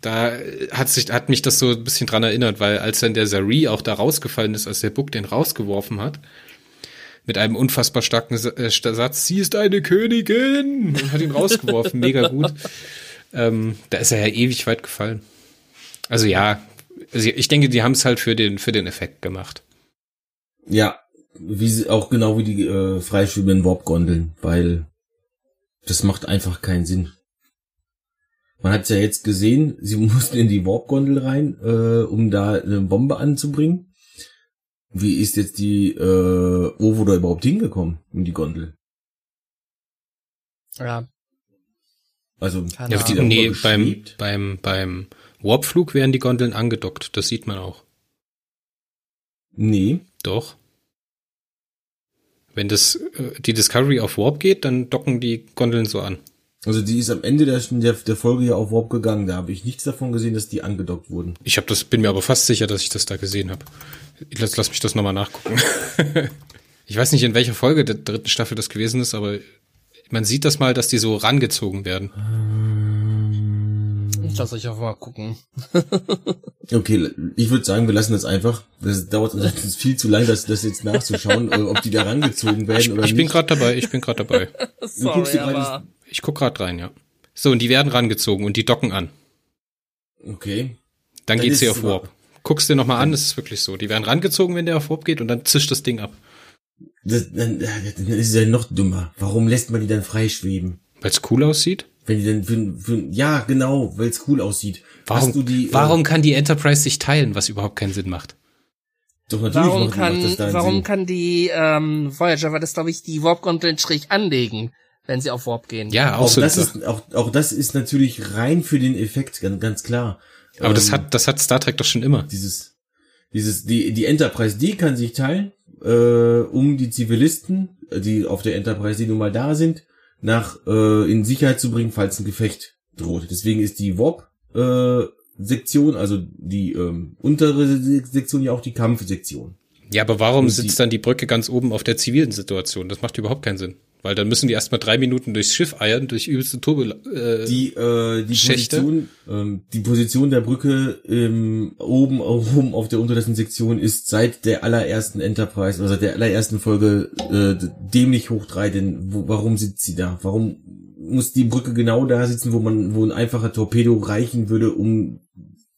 Da hat sich, hat mich das so ein bisschen dran erinnert, weil als dann der Zari auch da rausgefallen ist, als der Book den rausgeworfen hat, mit einem unfassbar starken äh, Satz, sie ist eine Königin und hat ihn rausgeworfen, mega gut. Ähm, da ist er ja ewig weit gefallen. Also ja, also ich denke, die haben es halt für den, für den Effekt gemacht. Ja, wie sie, auch genau wie die äh, freischwebenden Warp-Gondeln, weil das macht einfach keinen Sinn. Man hat ja jetzt gesehen, sie mussten in die Warp-Gondel rein, äh, um da eine Bombe anzubringen. Wie ist jetzt die äh, Ovo da überhaupt hingekommen in die Gondel? Ja. Also ja, die, nee, beim beim beim Warpflug werden die Gondeln angedockt, das sieht man auch. Nee. Doch. Wenn das äh, die Discovery auf Warp geht, dann docken die Gondeln so an. Also die ist am Ende der, der, der Folge ja auf Warp gegangen. Da habe ich nichts davon gesehen, dass die angedockt wurden. Ich habe das, bin mir aber fast sicher, dass ich das da gesehen habe. Lass, lass mich das nochmal nachgucken. ich weiß nicht, in welcher Folge der dritten Staffel das gewesen ist, aber man sieht das mal, dass die so rangezogen werden. Ich lasse euch auch mal gucken. okay, ich würde sagen, wir lassen das einfach. Das dauert uns viel zu lang, das, das jetzt nachzuschauen, ob die da rangezogen werden ich, oder ich nicht. Ich bin gerade dabei, ich bin gerade dabei. Sorry, aber ich guck gerade rein, ja. So, und die werden rangezogen und die docken an. Okay. Dann, dann geht sie auf Warp. Guckst dir nochmal an, das ist wirklich so. Die werden rangezogen, wenn der auf Warp geht und dann zischt das Ding ab. Das, dann, dann ist ja noch dummer. Warum lässt man die dann freischweben? Weil es cool aussieht? Wenn die dann für, für, ja, genau, weil es cool aussieht. Warum, die, äh, warum äh, kann die Enterprise sich teilen, was überhaupt keinen Sinn macht? Doch natürlich warum macht, kann, macht das warum Sinn. kann die ähm, Voyager, weil das glaube ich die Warp-Gondeln schräg anlegen, wenn sie auf Warp gehen. Ja, auch, auch so. Das ist, auch, auch das ist natürlich rein für den Effekt, ganz, ganz klar. Aber ähm, das hat, das hat Star Trek doch schon immer. Dieses, dieses, die, die Enterprise D kann sich teilen, äh, um die Zivilisten, die auf der Enterprise D nun mal da sind, nach, äh, in Sicherheit zu bringen, falls ein Gefecht droht. Deswegen ist die Warp, äh, Sektion, also die ähm, untere Sektion ja auch die Kampfsektion. Ja, aber warum sitzt dann die Brücke ganz oben auf der zivilen Situation? Das macht überhaupt keinen Sinn. Weil dann müssen die erstmal drei Minuten durchs Schiff eiern, durch übelste Turbo. Äh, die äh, die Position, ähm, die Position der Brücke ähm, oben oben auf der untersten Sektion ist seit der allerersten Enterprise, also der allerersten Folge äh, dämlich hoch drei. Denn wo, warum sitzt sie da? Warum muss die Brücke genau da sitzen, wo man wo ein einfacher Torpedo reichen würde, um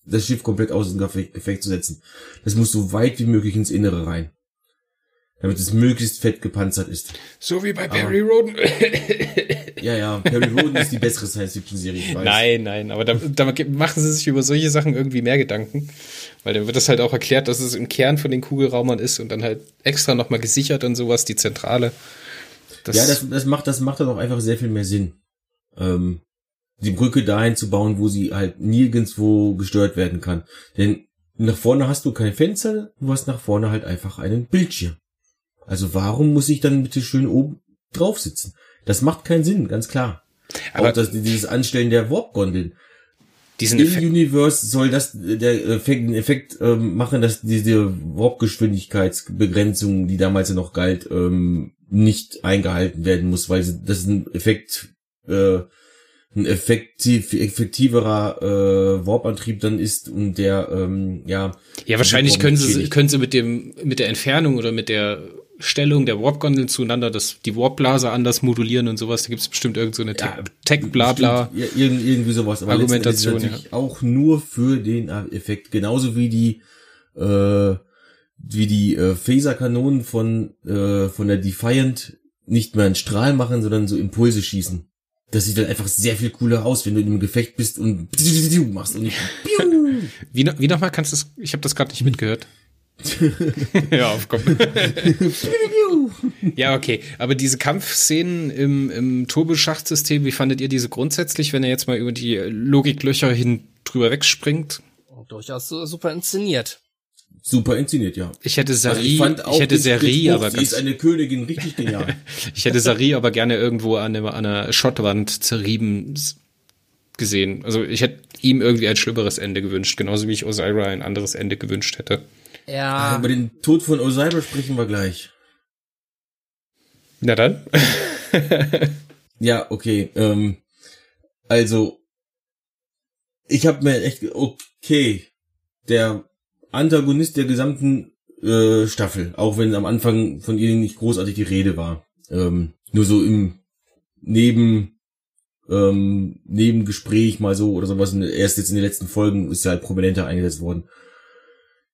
das Schiff komplett aus dem Effekt zu setzen? Das muss so weit wie möglich ins Innere rein damit es möglichst fett gepanzert ist. So wie bei Perry Roden. ja, ja, Perry Roden ist die bessere Science-Fiction-Serie, ich weiß. Nein, nein, aber da, da machen sie sich über solche Sachen irgendwie mehr Gedanken, weil dann wird das halt auch erklärt, dass es im Kern von den Kugelraumern ist und dann halt extra nochmal gesichert und sowas, die Zentrale. Das ja, das, das macht, das macht dann auch einfach sehr viel mehr Sinn. Ähm, die Brücke dahin zu bauen, wo sie halt nirgendswo gestört werden kann. Denn nach vorne hast du kein Fenster, du hast nach vorne halt einfach einen Bildschirm. Also warum muss ich dann bitte schön oben drauf sitzen? Das macht keinen Sinn, ganz klar. Aber auch das, dieses Anstellen der Warp-Gondeln. Diesen Im Effekt. Universe soll das der Effekt, den Effekt ähm, machen, dass diese Warp-Geschwindigkeitsbegrenzung, die damals ja noch galt, ähm, nicht eingehalten werden muss, weil das ein Effekt äh, ein effektiv, effektiverer äh, Warp-Antrieb dann ist und der ähm, ja ja wahrscheinlich können sie können sie mit dem mit der Entfernung oder mit der Stellung der Warp-Gondeln zueinander, dass die Warp-Blase anders modulieren und sowas. Da gibt es bestimmt irgend so eine Ja, Tech-Blabla. Ja, irgend- irgendwie sowas. Aber Argumentation, natürlich auch nur für den Effekt. Genauso wie die, äh, wie die äh, Phaser-Kanonen von, äh, von der Defiant nicht mehr einen Strahl machen, sondern so Impulse schießen. Das sieht dann einfach sehr viel cooler aus, wenn du in einem Gefecht bist und machst und nicht Wie, wie nochmal kannst du das? Ich habe das gerade nicht mitgehört. ja, auf komm. ja, okay. Aber diese Kampfszenen im, im Turboschachtsystem, wie fandet ihr diese grundsätzlich, wenn ihr jetzt mal über die Logiklöcher hin drüber wegspringt? Durchaus so- super inszeniert. super inszeniert, ja. Ich hätte Also Sari, ich, hätte den- den Sari, aber sie ganz, ist eine Königin richtig genial. ich hätte Sari aber gerne irgendwo an einer, an einer Schottwand zerrieben gesehen. Also ich hätte ihm irgendwie ein schlimmeres Ende gewünscht, genauso wie ich Osira ein anderes Ende gewünscht hätte. Ja, Über den Tod von Osira sprechen wir gleich. Na dann. Ja, okay. Ähm, also, ich habe mir echt, okay, der Antagonist der gesamten äh, Staffel, auch wenn am Anfang von ihr nicht großartig die Rede war, ähm, nur so im Neben ähm, Nebengespräch mal so oder sowas. Erst jetzt in den letzten Folgen ist er halt prominenter eingesetzt worden.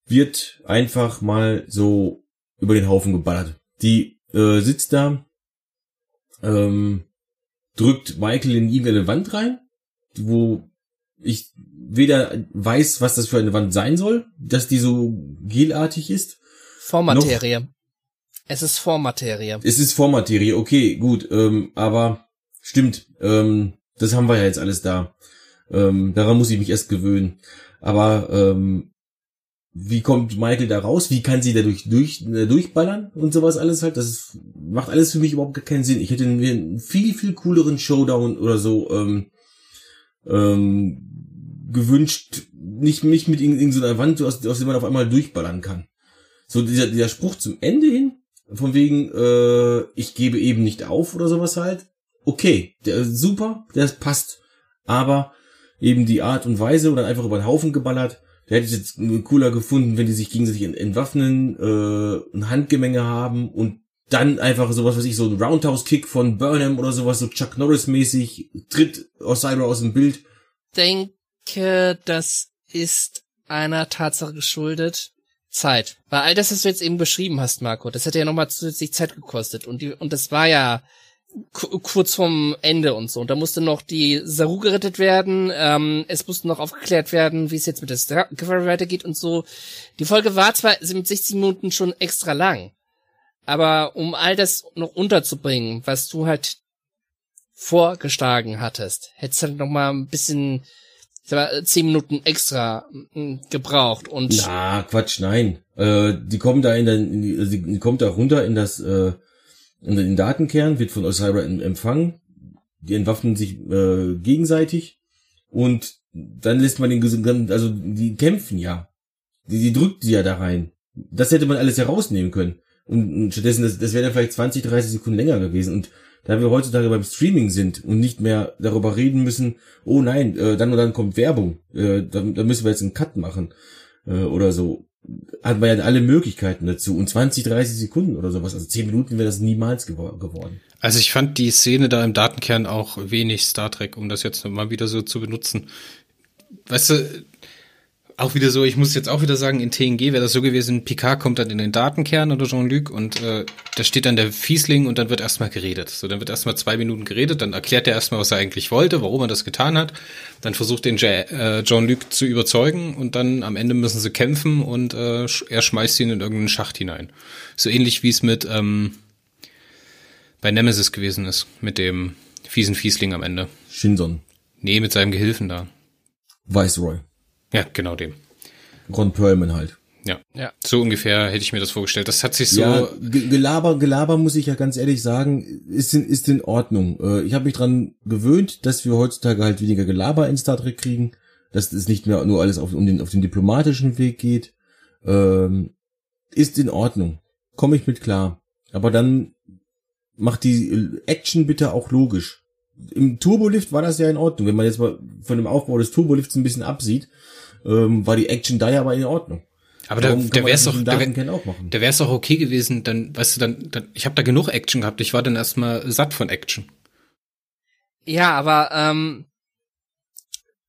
Wird einfach mal so über den Haufen geballert. Die äh, sitzt da, ähm, drückt Michael in irgendeine Wand rein, wo ich weder weiß, was das für eine Wand sein soll, dass die so gelartig ist. Vormaterie. Es ist Vormaterie. Es ist Vormaterie, okay, gut, ähm, aber stimmt, ähm, das haben wir ja jetzt alles da. Ähm, daran muss ich mich erst gewöhnen. Aber ähm, wie kommt Michael da raus? Wie kann sie dadurch durch, äh, durchballern und sowas alles halt? Das macht alles für mich überhaupt keinen Sinn. Ich hätte mir einen viel, viel cooleren Showdown oder so ähm, ähm, gewünscht. Nicht, nicht mit irgendeiner Wand, aus, aus der man auf einmal durchballern kann. So dieser, dieser Spruch zum Ende hin, von wegen, äh, ich gebe eben nicht auf oder sowas halt. Okay, der ist super, der passt. Aber eben die Art und Weise oder einfach über den Haufen geballert, hätte ich jetzt cooler gefunden, wenn die sich gegenseitig ent- entwaffnen, äh, ein Handgemenge haben und dann einfach sowas, was ich, so ein Roundhouse-Kick von Burnham oder sowas, so Chuck Norris-mäßig, tritt Osira aus dem Bild. denke, das ist einer Tatsache geschuldet. Zeit. Weil all das, was du jetzt eben beschrieben hast, Marco, das hätte ja nochmal zusätzlich Zeit gekostet. Und, die, und das war ja kurz vorm Ende und so. Und da musste noch die Saru gerettet werden. Ähm, es musste noch aufgeklärt werden, wie es jetzt mit der Discovery weitergeht und so. Die Folge war zwar mit 60 Minuten schon extra lang. Aber um all das noch unterzubringen, was du halt vorgeschlagen hattest, hättest du halt noch mal ein bisschen zehn Minuten extra mm, gebraucht und Na, Quatsch, nein. Äh, die kommen da in, den, die, also die kommt da runter in das, äh, in den Datenkern, wird von Osira em- empfangen. Die entwaffnen sich äh, gegenseitig und dann lässt man den gesamten, also die kämpfen ja. Die, die drückt sie ja da rein. Das hätte man alles herausnehmen können. Und, und stattdessen, das, das wäre dann vielleicht 20, 30 Sekunden länger gewesen. Und da wir heutzutage beim Streaming sind und nicht mehr darüber reden müssen, oh nein, äh, dann und dann kommt Werbung, äh, da, da müssen wir jetzt einen Cut machen äh, oder so, hat man ja alle Möglichkeiten dazu. Und 20, 30 Sekunden oder sowas, also 10 Minuten wäre das niemals gewor geworden. Also ich fand die Szene da im Datenkern auch wenig Star Trek, um das jetzt mal wieder so zu benutzen. Weißt du, auch wieder so, ich muss jetzt auch wieder sagen, in TNG wäre das so gewesen, Picard kommt dann in den Datenkern oder Jean-Luc und äh, da steht dann der Fiesling und dann wird erstmal geredet. So, dann wird erstmal zwei Minuten geredet, dann erklärt er erstmal, was er eigentlich wollte, warum er das getan hat. Dann versucht den äh, Jean-Luc zu überzeugen und dann am Ende müssen sie kämpfen und äh, er schmeißt ihn in irgendeinen Schacht hinein. So ähnlich wie es mit ähm, bei Nemesis gewesen ist, mit dem fiesen Fiesling am Ende. Shinson, Nee, mit seinem Gehilfen da. Viceroy, Ja, genau dem. Ron Perlman halt. Ja. Ja. So ungefähr hätte ich mir das vorgestellt. Das hat sich so. Ja, Ge- Gelaber, Gelaber muss ich ja ganz ehrlich sagen, ist in, ist in Ordnung. Äh, ich habe mich dran gewöhnt, dass wir heutzutage halt weniger Gelaber in Star Trek kriegen, dass es nicht mehr nur alles auf, um den, auf den diplomatischen Weg geht. Ähm, ist in Ordnung. Komme ich mit klar. Aber dann macht die Action bitte auch logisch. Im Turbolift war das ja in Ordnung. Wenn man jetzt mal von dem Aufbau des Turbolifts ein bisschen absieht, ähm, war die Action da ja aber in Ordnung. Aber da, man wär's das doch, mit der, dem wär, Datenkern auch machen? der wär's auch okay gewesen, dann, weißt du, dann, dann ich habe da genug Action gehabt. Ich war dann erstmal satt von Action. Ja, aber ähm,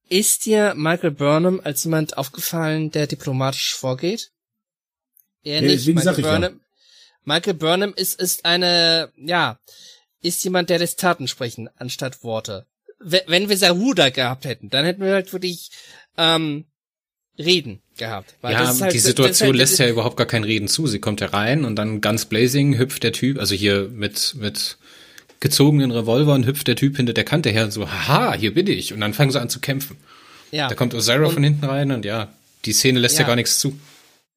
ist dir Michael Burnham als jemand aufgefallen, der diplomatisch vorgeht? Er Ja, nicht. Michael ich ja. Burnham, Michael Burnham ist, ist eine, ja, ist jemand, der des Taten sprechen, anstatt Worte. We- Wenn wir Saru da gehabt hätten, dann hätten wir halt wirklich ähm, Reden gehabt. Ja, halt, die Situation halt, lässt ja überhaupt gar kein Reden zu. Sie kommt ja rein und dann ganz blazing hüpft der Typ, also hier mit, mit gezogenen Revolvern hüpft der Typ hinter der Kante her und so, haha, hier bin ich. Und dann fangen sie an zu kämpfen. ja, Da kommt Osira von hinten rein und ja, die Szene lässt ja, Ja. gar nichts zu.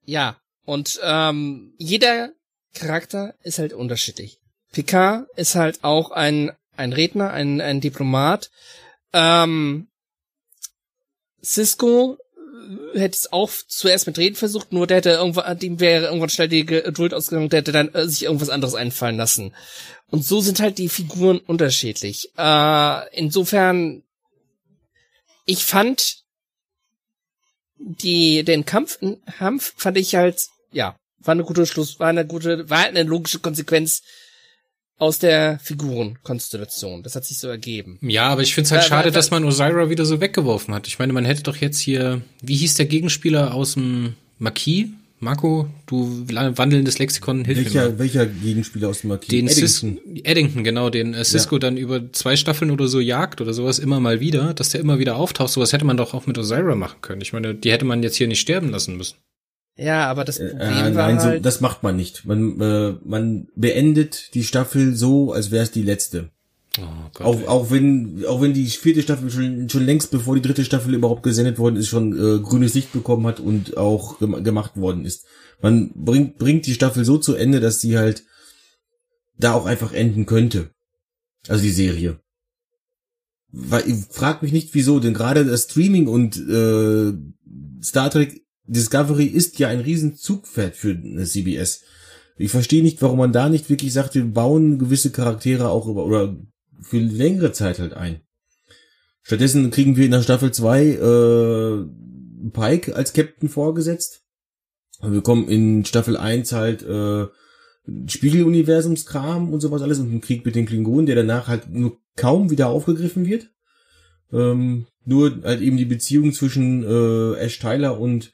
Ja, und ähm, jeder Charakter ist halt unterschiedlich. Picard ist halt auch ein ein Redner, ein ein Diplomat. Ähm, Cisco hätte es auch zuerst mit Reden versucht, nur der hätte irgendwann, dem wäre irgendwann schnell die Geduld ausgegangen, der hätte dann äh, sich irgendwas anderes einfallen lassen. Und so sind halt die Figuren unterschiedlich. Äh, insofern, ich fand die, den Kampf, Kampf fand ich halt, ja, war eine gute Schluss, war eine gute, war eine logische Konsequenz aus der Figurenkonstellation. Das hat sich so ergeben. Ja, aber ich finde es halt Äh, schade, äh, dass man Osira wieder so weggeworfen hat. Ich meine, man hätte doch jetzt hier, wie hieß der Gegenspieler aus dem Marquis? Marco, du wandelndes Lexikon, hilf mir Welcher, mal. welcher Gegenspieler aus dem Marquis? Den Eddington. Cis Eddington, genau, den äh, Cisco dann über zwei Staffeln oder so jagt oder sowas immer mal wieder, dass der immer wieder auftaucht. Sowas hätte man doch auch mit Osira machen können. Ich meine, die hätte man jetzt hier nicht sterben lassen müssen. Ja, aber das Problem Äh, war nein, so, halt, das macht man nicht. Man, äh, man beendet die Staffel so, als wäre es die letzte. Oh Gott. Auch, auch wenn, auch wenn die vierte Staffel schon, schon längst, bevor die dritte Staffel überhaupt gesendet worden ist, schon äh, grünes Licht bekommen hat und auch gem gemacht worden ist. Man bringt, bringt die Staffel so zu Ende, dass sie halt da auch einfach enden könnte. Also die Serie. Weil, ich frag mich nicht wieso, denn gerade das Streaming und äh, Star Trek Discovery ist ja ein riesen Zugpferd für CBS. Ich verstehe nicht, warum man da nicht wirklich sagt, wir bauen gewisse Charaktere auch über oder für längere Zeit halt ein. Stattdessen kriegen wir in der Staffel 2 äh, Pike als Captain vorgesetzt. Und wir kommen in Staffel 1 halt äh, Spiegeluniversumskram und sowas alles und einen Krieg mit den Klingonen, der danach halt nur kaum wieder aufgegriffen wird. Ähm, nur halt eben die Beziehung zwischen äh, Ash Tyler und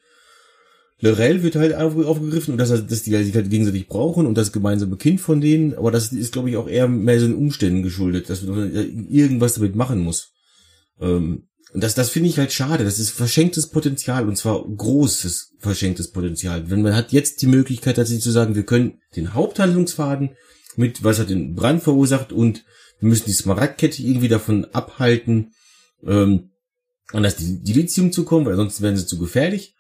Lorel wird halt auf, aufgegriffen und dass, dass die sich halt gegenseitig brauchen und das gemeinsame Kind von denen, aber das ist, glaube ich, auch eher mehr so den Umständen geschuldet, dass man irgendwas damit machen muss. Ähm, und das, das finde ich halt schade. Das ist verschenktes Potenzial und zwar großes verschenktes Potenzial. Wenn man hat jetzt die Möglichkeit, tatsächlich zu sagen, wir können den Haupthandlungsfaden mit, was hat den Brand verursacht und wir müssen die Smaragdkette irgendwie davon abhalten, ähm, an das Dilithium zu kommen, weil sonst wären sie zu gefährlich.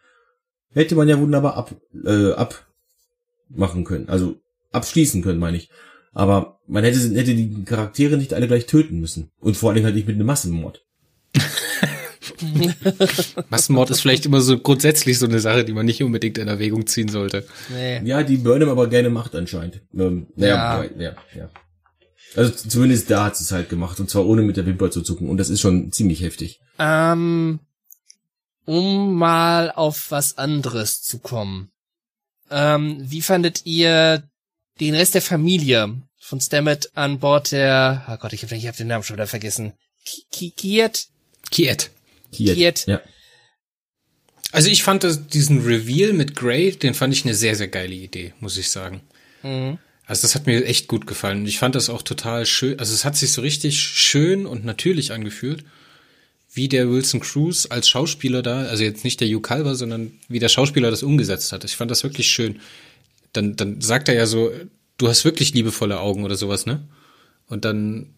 Hätte man ja wunderbar ab, äh, abmachen können. Also abschließen können, meine ich. Aber man hätte, hätte die Charaktere nicht alle gleich töten müssen. Und vor allem halt nicht mit einem Massenmord. Massenmord ist vielleicht immer so grundsätzlich so eine Sache, die man nicht unbedingt in Erwägung ziehen sollte. nee. Ja, die Burnham aber gerne macht anscheinend. Ähm, naja, ja. ja, ja. Also zumindest da hat sie es halt gemacht. Und zwar ohne mit der Wimper zu zucken. Und das ist schon ziemlich heftig. Ähm, um mal auf was anderes zu kommen. Ähm, wie fandet ihr den Rest der Familie von Stammet an Bord der, oh Gott, ich habe hab den Namen schon wieder vergessen. Ki- Ki- Kiet? Kiet. Kiet. Kiet. Ja. Also ich fand das, diesen Reveal mit Grey, den fand ich eine sehr, sehr geile Idee, muss ich sagen. Mhm. Also das hat mir echt gut gefallen. Ich fand das auch total schön. Also es hat sich so richtig schön und natürlich angefühlt, wie der Wilson Cruz als Schauspieler da, also jetzt nicht der Hugh Calver, sondern wie der Schauspieler das umgesetzt hat. Ich fand das wirklich schön. Dann, dann sagt er ja so, du hast wirklich liebevolle Augen oder sowas, ne? Und dann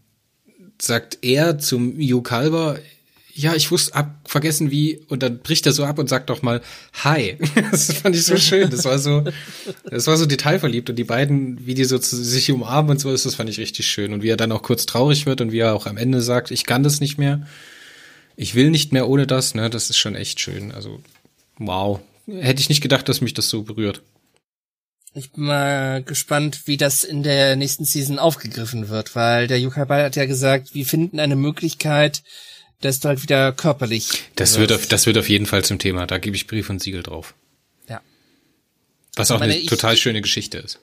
sagt er zum Hugh Calver, ja, ich wusste, ab, vergessen wie, und dann bricht er so ab und sagt doch mal, hi. Das fand ich so schön. Das war so, das war so detailverliebt und die beiden, wie die so zu, sich umarmen und so ist, das fand ich richtig schön. Und wie er dann auch kurz traurig wird und wie er auch am Ende sagt, ich kann das nicht mehr. Ich will nicht mehr ohne das, ne, das ist schon echt schön. Also, wow. Hätte ich nicht gedacht, dass mich das so berührt. Ich bin mal gespannt, wie das in der nächsten Season aufgegriffen wird, weil der Yukai Ball hat ja gesagt, wir finden eine Möglichkeit, dass du halt wieder körperlich. Das wird, auf, das wird auf jeden Fall zum Thema. Da gebe ich Brief und Siegel drauf. Ja. Was auch meine, eine ich- total schöne Geschichte ist.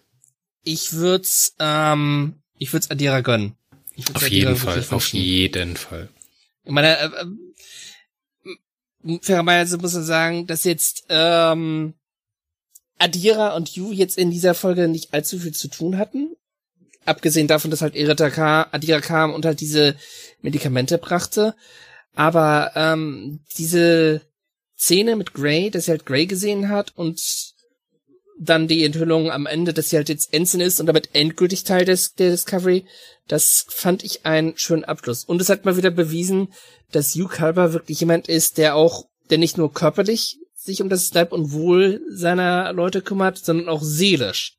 Ich würd's, ähm, ich würd's Adira gönnen. Ich würd's Auf Adira jeden Fall, auf jeden Fall. Ich meine, äh, äh, fairerweise muss man sagen, dass jetzt ähm, Adira und Yu jetzt in dieser Folge nicht allzu viel zu tun hatten. Abgesehen davon, dass halt Erita ka Adira kam und halt diese Medikamente brachte. Aber ähm, diese Szene mit Grey, dass sie halt Grey gesehen hat und dann die Enthüllung am Ende, dass sie halt jetzt Ensign ist und damit endgültig Teil des, der Discovery, das fand ich einen schönen Abschluss. Und es hat mal wieder bewiesen, dass Hugh Culber wirklich jemand ist, der auch, der nicht nur körperlich sich um das Leib und Wohl seiner Leute kümmert, sondern auch seelisch.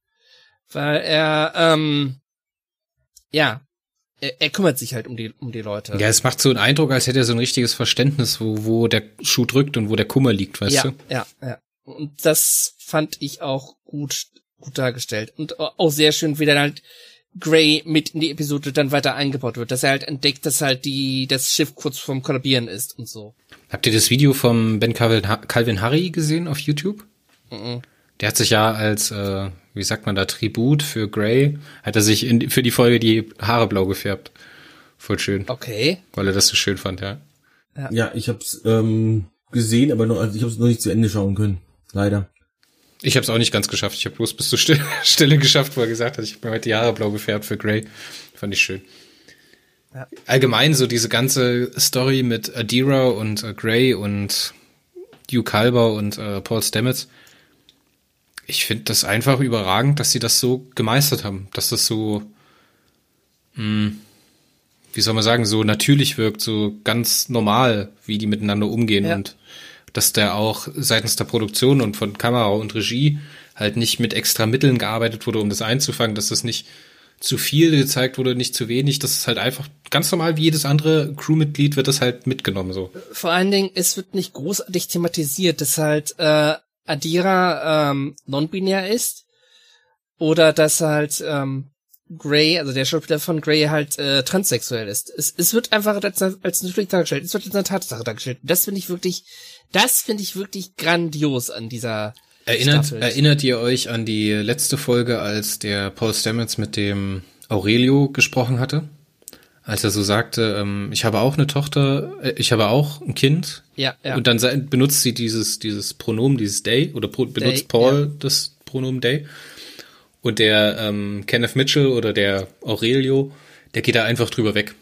Weil er, ähm, ja, er, er kümmert sich halt um die, um die Leute. Ja, es macht so einen Eindruck, als hätte er so ein richtiges Verständnis, wo, wo der Schuh drückt und wo der Kummer liegt, weißt ja, du? ja, ja. Und das fand ich auch gut, gut dargestellt. Und auch sehr schön, wie dann halt Grey mit in die Episode dann weiter eingebaut wird, dass er halt entdeckt, dass halt die, das Schiff kurz vorm Kollabieren ist und so. Habt ihr das Video vom Ben Calvin, Calvin Harry gesehen auf YouTube? Mhm. Der hat sich ja als, äh, wie sagt man da, Tribut für Grey, hat er sich in, für die Folge die Haare blau gefärbt. Voll schön, Okay. weil er das so schön fand, ja. Ja, ich hab's ähm, gesehen, aber noch, also ich hab's noch nicht zu Ende schauen können. Leider. Ich habe es auch nicht ganz geschafft. Ich habe bloß bis zur Stelle, Stelle geschafft, wo er gesagt hat, ich habe mir heute die Haare blau gefärbt für Grey. Fand ich schön. Ja. Allgemein so diese ganze Story mit Adira und äh, Grey und Hugh Calber und äh, Paul Stamets. Ich finde das einfach überragend, dass sie das so gemeistert haben. Dass das so, mh, wie soll man sagen, so natürlich wirkt, so ganz normal, wie die miteinander umgehen Ja. und dass der auch seitens der Produktion und von Kamera und Regie halt nicht mit extra Mitteln gearbeitet wurde, um das einzufangen, dass das nicht zu viel gezeigt wurde, nicht zu wenig. Das ist halt einfach ganz normal wie jedes andere Crewmitglied wird das halt mitgenommen so. Vor allen Dingen, es wird nicht großartig thematisiert, dass halt äh, Adira ähm, non-binär ist oder dass halt ähm, Grey, also der Schauspieler von Grey halt äh, transsexuell ist. Es, es wird einfach als, als natürlich dargestellt. Es wird als eine Tatsache dargestellt. Das finde ich wirklich, das finde ich wirklich grandios an dieser Erinnert, Staffel. erinnert ihr euch an die letzte Folge, als der Paul Stamets mit dem Aurelio gesprochen hatte? Als er so sagte, ähm, ich habe auch eine Tochter, äh, ich habe auch ein Kind. Ja, ja. Und dann benutzt sie dieses, dieses Pronomen, dieses Day, oder pro, benutzt They, Paul das Pronomen Day. Und der ähm, Kenneth Mitchell oder der Aurelio, der geht da einfach drüber weg.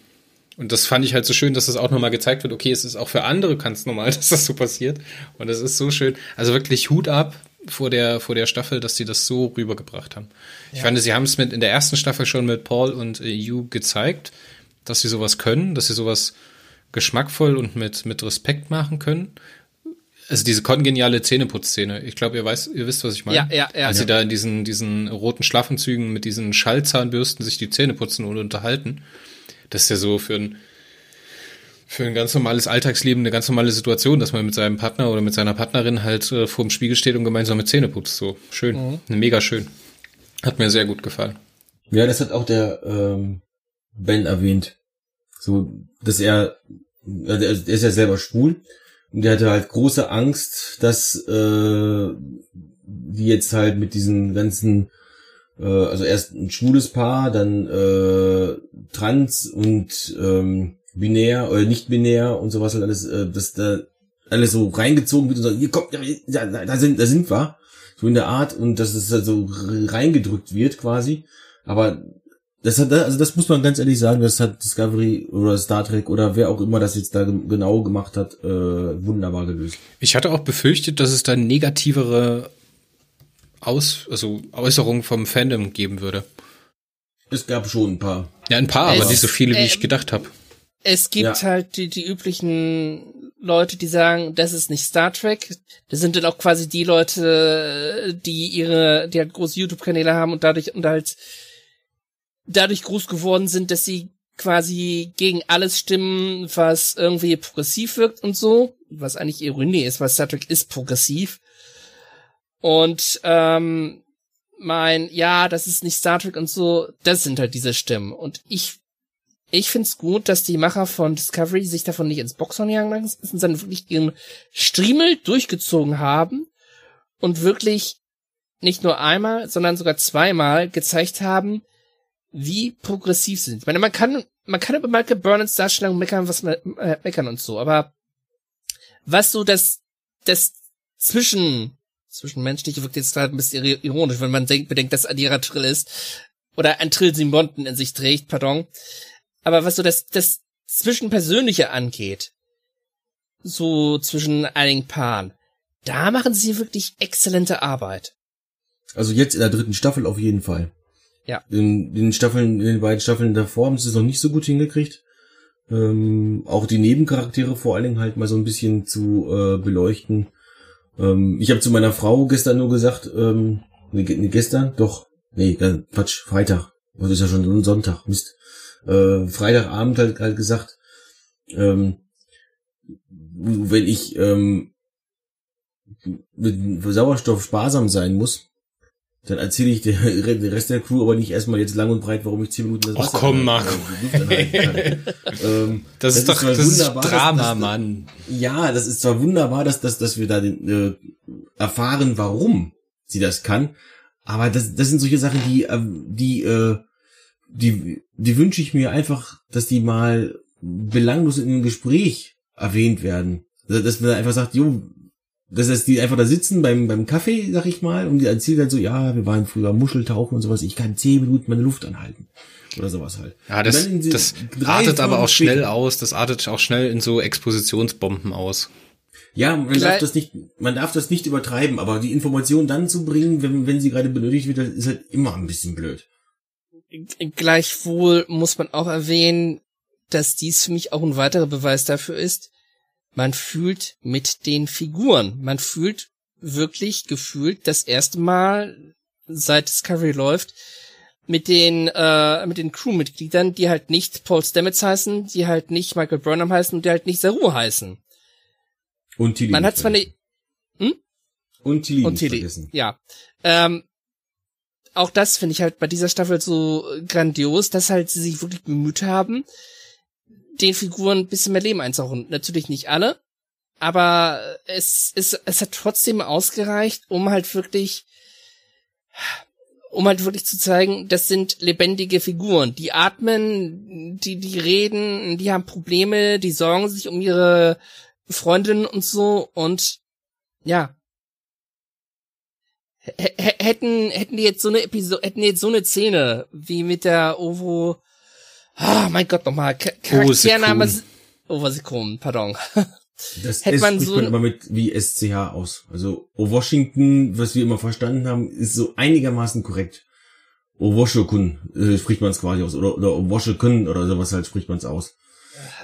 Und das fand ich halt so schön, dass das auch nochmal gezeigt wird, okay, es ist auch für andere ganz normal, dass das so passiert. Und es ist so schön. Also wirklich Hut ab vor der, vor der Staffel, dass sie das so rübergebracht haben. Ich fand, sie haben es mit in der ersten Staffel schon mit Paul und äh, Hugh gezeigt, dass sie sowas können, dass sie sowas geschmackvoll und mit, mit Respekt machen können. Also diese kongeniale Zähneputzszene. Ich glaube, ihr weiß, ihr wisst, was ich meine. Ja, ja, ja. Als Ja. sie da in diesen, diesen roten Schlafenzügen mit diesen Schallzahnbürsten sich die Zähne putzen und unterhalten. Das ist ja so für ein, für ein ganz normales Alltagsleben eine ganz normale Situation, dass man mit seinem Partner oder mit seiner Partnerin halt äh, vor dem Spiegel steht und gemeinsam mit Zähne putzt. So schön. Mega schön. Hat mir sehr gut gefallen. Ja, das hat auch der ähm, Ben erwähnt. So, dass er, also er ist ja selber schwul und der hatte halt große Angst, dass äh, die jetzt halt mit diesen ganzen, äh, also erst ein schwules Paar, dann äh, trans und ähm, binär oder nicht binär und sowas halt alles, äh, dass da alles so reingezogen wird und so, hier kommt, da, da sind, da sind wir. So in der Art und dass es halt so reingedrückt wird quasi. Aber das hat, also das muss man ganz ehrlich sagen, das hat Discovery oder Star Trek oder wer auch immer das jetzt da ge- genau gemacht hat, äh, wunderbar gelöst. Ich hatte auch befürchtet, dass es da negativere Aus, also Äußerungen vom Fandom geben würde. Es gab schon ein paar. Ja, ein paar, Es- aber nicht so viele, wie ich ähm, gedacht habe. Es gibt Ja. halt die, die üblichen Leute, die sagen, das ist nicht Star Trek. Das sind dann auch quasi die Leute, die ihre, die halt große YouTube-Kanäle haben und dadurch und halt dadurch groß geworden sind, dass sie quasi gegen alles stimmen, was irgendwie progressiv wirkt und so, was eigentlich Ironie ist, weil Star Trek ist progressiv. Und ähm, mein, ja, das ist nicht Star Trek und so, das sind halt diese Stimmen. Und ich ich find's gut, dass die Macher von Discovery sich davon nicht ins Boxhorn jagen lassen, sondern wirklich ihren Striemel durchgezogen haben und wirklich nicht nur einmal, sondern sogar zweimal gezeigt haben, wie progressiv sie sind. Ich meine, man kann, man kann über Michael Burnens Darstellung meckern, was man, äh, meckern und so, aber was so das, das zwischen, zwischenmenschliche wirkt jetzt gerade ein bisschen ironisch, wenn man denkt, bedenkt, dass Adira Trill ist, oder ein Trill Simonten in sich trägt, pardon. Aber was so das, das Zwischenpersönliche angeht, so zwischen einigen Paaren, da machen sie wirklich exzellente Arbeit. Also jetzt in der dritten Staffel auf jeden Fall. Ja. In den Staffeln, in den beiden Staffeln davor haben sie es noch nicht so gut hingekriegt. Ähm, auch die Nebencharaktere vor allen Dingen halt mal so ein bisschen zu äh, beleuchten. Ähm, ich habe zu meiner Frau gestern nur gesagt, ähm, nee, gestern, doch, nee, Quatsch, Freitag. Das ist ja schon Sonntag, Mist. Äh, Freitagabend halt, halt gesagt, ähm, wenn ich ähm, mit Sauerstoff sparsam sein muss, dann erzähle ich der, der Rest der Crew aber nicht erstmal jetzt lang und breit, warum ich zehn Minuten das Wasser Ach komm, Marco. ähm, das, das, ist doch das ist Drama, dass, dass, Mann. Ja, das ist zwar wunderbar, dass, dass, dass wir da den, äh, erfahren, warum sie das kann, aber das, das sind solche Sachen, die, äh, die, äh, die, die wünsche ich mir einfach, dass die mal belanglos in einem Gespräch erwähnt werden. Dass man einfach sagt, jo, dass das die einfach da sitzen beim, beim Kaffee, sag ich mal, und die erzählen dann so, ja, wir waren früher Muscheltauchen und sowas, ich kann zehn Minuten meine Luft anhalten. Oder sowas halt. Ja, das, das artet aber auch schnell aus, das artet auch schnell in so Expositionsbomben aus. Ja, man darf das nicht, man darf das nicht übertreiben, aber die Information dann zu bringen, wenn, wenn sie gerade benötigt wird, ist halt immer ein bisschen blöd. Gleichwohl muss man auch erwähnen, dass dies für mich auch ein weiterer Beweis dafür ist, man fühlt mit den Figuren. Man fühlt wirklich gefühlt das erste Mal, seit Discovery läuft, mit den äh, mit den Crewmitgliedern, die halt nicht Paul Stamets heißen, die halt nicht Michael Burnham heißen und die halt nicht Saru heißen. Und Tilly. Man hat zwar eine hm? und Tilly, und Tilly. vergessen. Ja. Ähm, auch das finde ich halt bei dieser Staffel so grandios, dass halt sie sich wirklich bemüht haben, den Figuren ein bisschen mehr Leben einzuhauchen. Natürlich nicht alle, aber es, es, es hat trotzdem ausgereicht, um halt wirklich, um halt wirklich zu zeigen, das sind lebendige Figuren. Die atmen, die, die reden, die haben Probleme, die sorgen sich um ihre Freundinnen und so und ja. H hätten, hätten die jetzt so eine Episode, hätten die jetzt so eine Szene wie mit der Ovo Ah, oh, mein Gott, nochmal. Charaktername. Oh, krumm, pardon. Das Hätte man spricht so man immer mit wie SCH aus. Also O Washington, was wir immer verstanden haben, ist so einigermaßen korrekt. O Washington äh, spricht man es quasi aus. Oder, oder O Washington oder sowas halt spricht man es aus.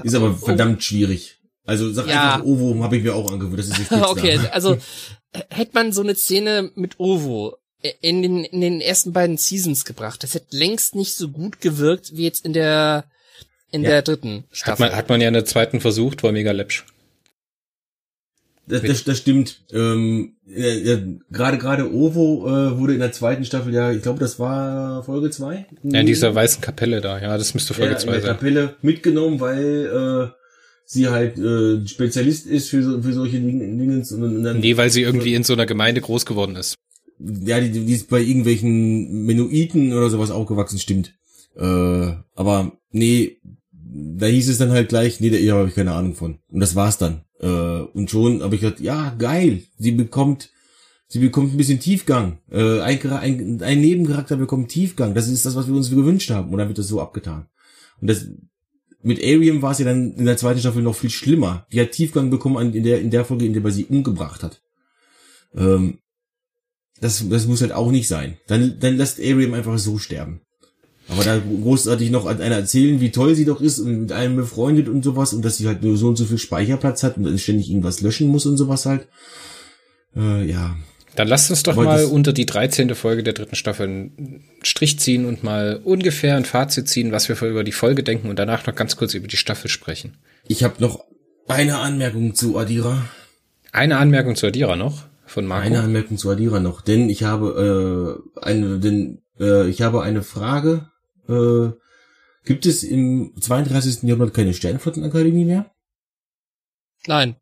Ist aber verdammt schwierig. Also sag ja. einfach Ovo, habe ich mir auch angewöhnt. Das ist nicht Okay, also hätte man so eine Szene mit Ovo in den, in den ersten beiden Seasons gebracht. Das hätte längst nicht so gut gewirkt wie jetzt in der in ja. der dritten Staffel. Hat man, hat man ja in der zweiten versucht, war mega läppsch. Das, das, das stimmt. Ähm, ja, ja, gerade gerade Ovo äh, wurde in der zweiten Staffel ja, ich glaube, das war Folge zwei. Ja, in dieser weißen Kapelle da. Ja, das müsste Folge ja, zwei sein. Kapelle mitgenommen, weil äh, sie halt äh, Spezialist ist für, so, für solche Dinge. Und, und dann, nee, weil sie irgendwie in so einer Gemeinde groß geworden ist ja, die, die ist bei irgendwelchen Menuiten oder sowas aufgewachsen, stimmt. Äh, aber nee, da hieß es dann halt gleich, nee, der Ehe habe ich keine Ahnung von. Und das war's dann. Äh, und schon habe ich gedacht, ja, geil, sie bekommt, sie bekommt ein bisschen Tiefgang. Äh, ein, ein, ein Nebencharakter bekommt Tiefgang. Das ist das, was wir uns gewünscht haben. Und dann wird das so abgetan. Und das mit Ariam war es ja dann in der zweiten Staffel noch viel schlimmer. Die hat Tiefgang bekommen in der, in der Folge, in der man sie umgebracht hat. Ähm, das, das muss halt auch nicht sein. Dann, dann lässt Ariam einfach so sterben. Aber da großartig noch an einer erzählen, wie toll sie doch ist und mit einem befreundet und sowas und dass sie halt nur so und so viel Speicherplatz hat und dann ständig irgendwas löschen muss und sowas halt. Äh, ja. Dann lasst uns doch mal unter die 13. Folge der dritten Staffel einen Strich ziehen und mal ungefähr ein Fazit ziehen, was wir über die Folge denken und danach noch ganz kurz über die Staffel sprechen. Ich habe noch eine Anmerkung zu Adira. Eine Anmerkung zu Adira noch? Von Marco. Eine Anmerkung zu Adira noch, denn ich habe äh, eine, denn äh, ich habe eine Frage. Äh, gibt es im 32. Jahrhundert keine Sternflottenakademie mehr? Nein.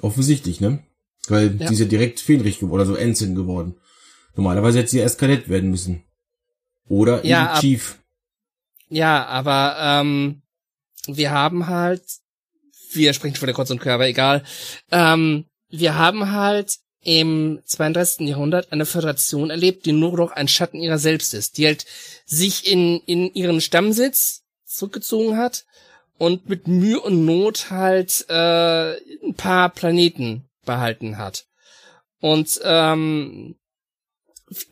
Offensichtlich, ne? Weil ja. die ist ja direkt Fähnrich geworden, also Ensign geworden. Normalerweise hätte sie erst Kadett werden müssen. Oder Ja, ab- Chief. Ja, aber ähm, wir haben halt, wir sprechen von der Kreuz und aber egal. Ähm, wir haben halt im 32. Jahrhundert eine Föderation erlebt, die nur noch ein Schatten ihrer selbst ist, die halt sich in, in ihren Stammsitz zurückgezogen hat und mit Mühe und Not halt äh, ein paar Planeten behalten hat. Und ähm,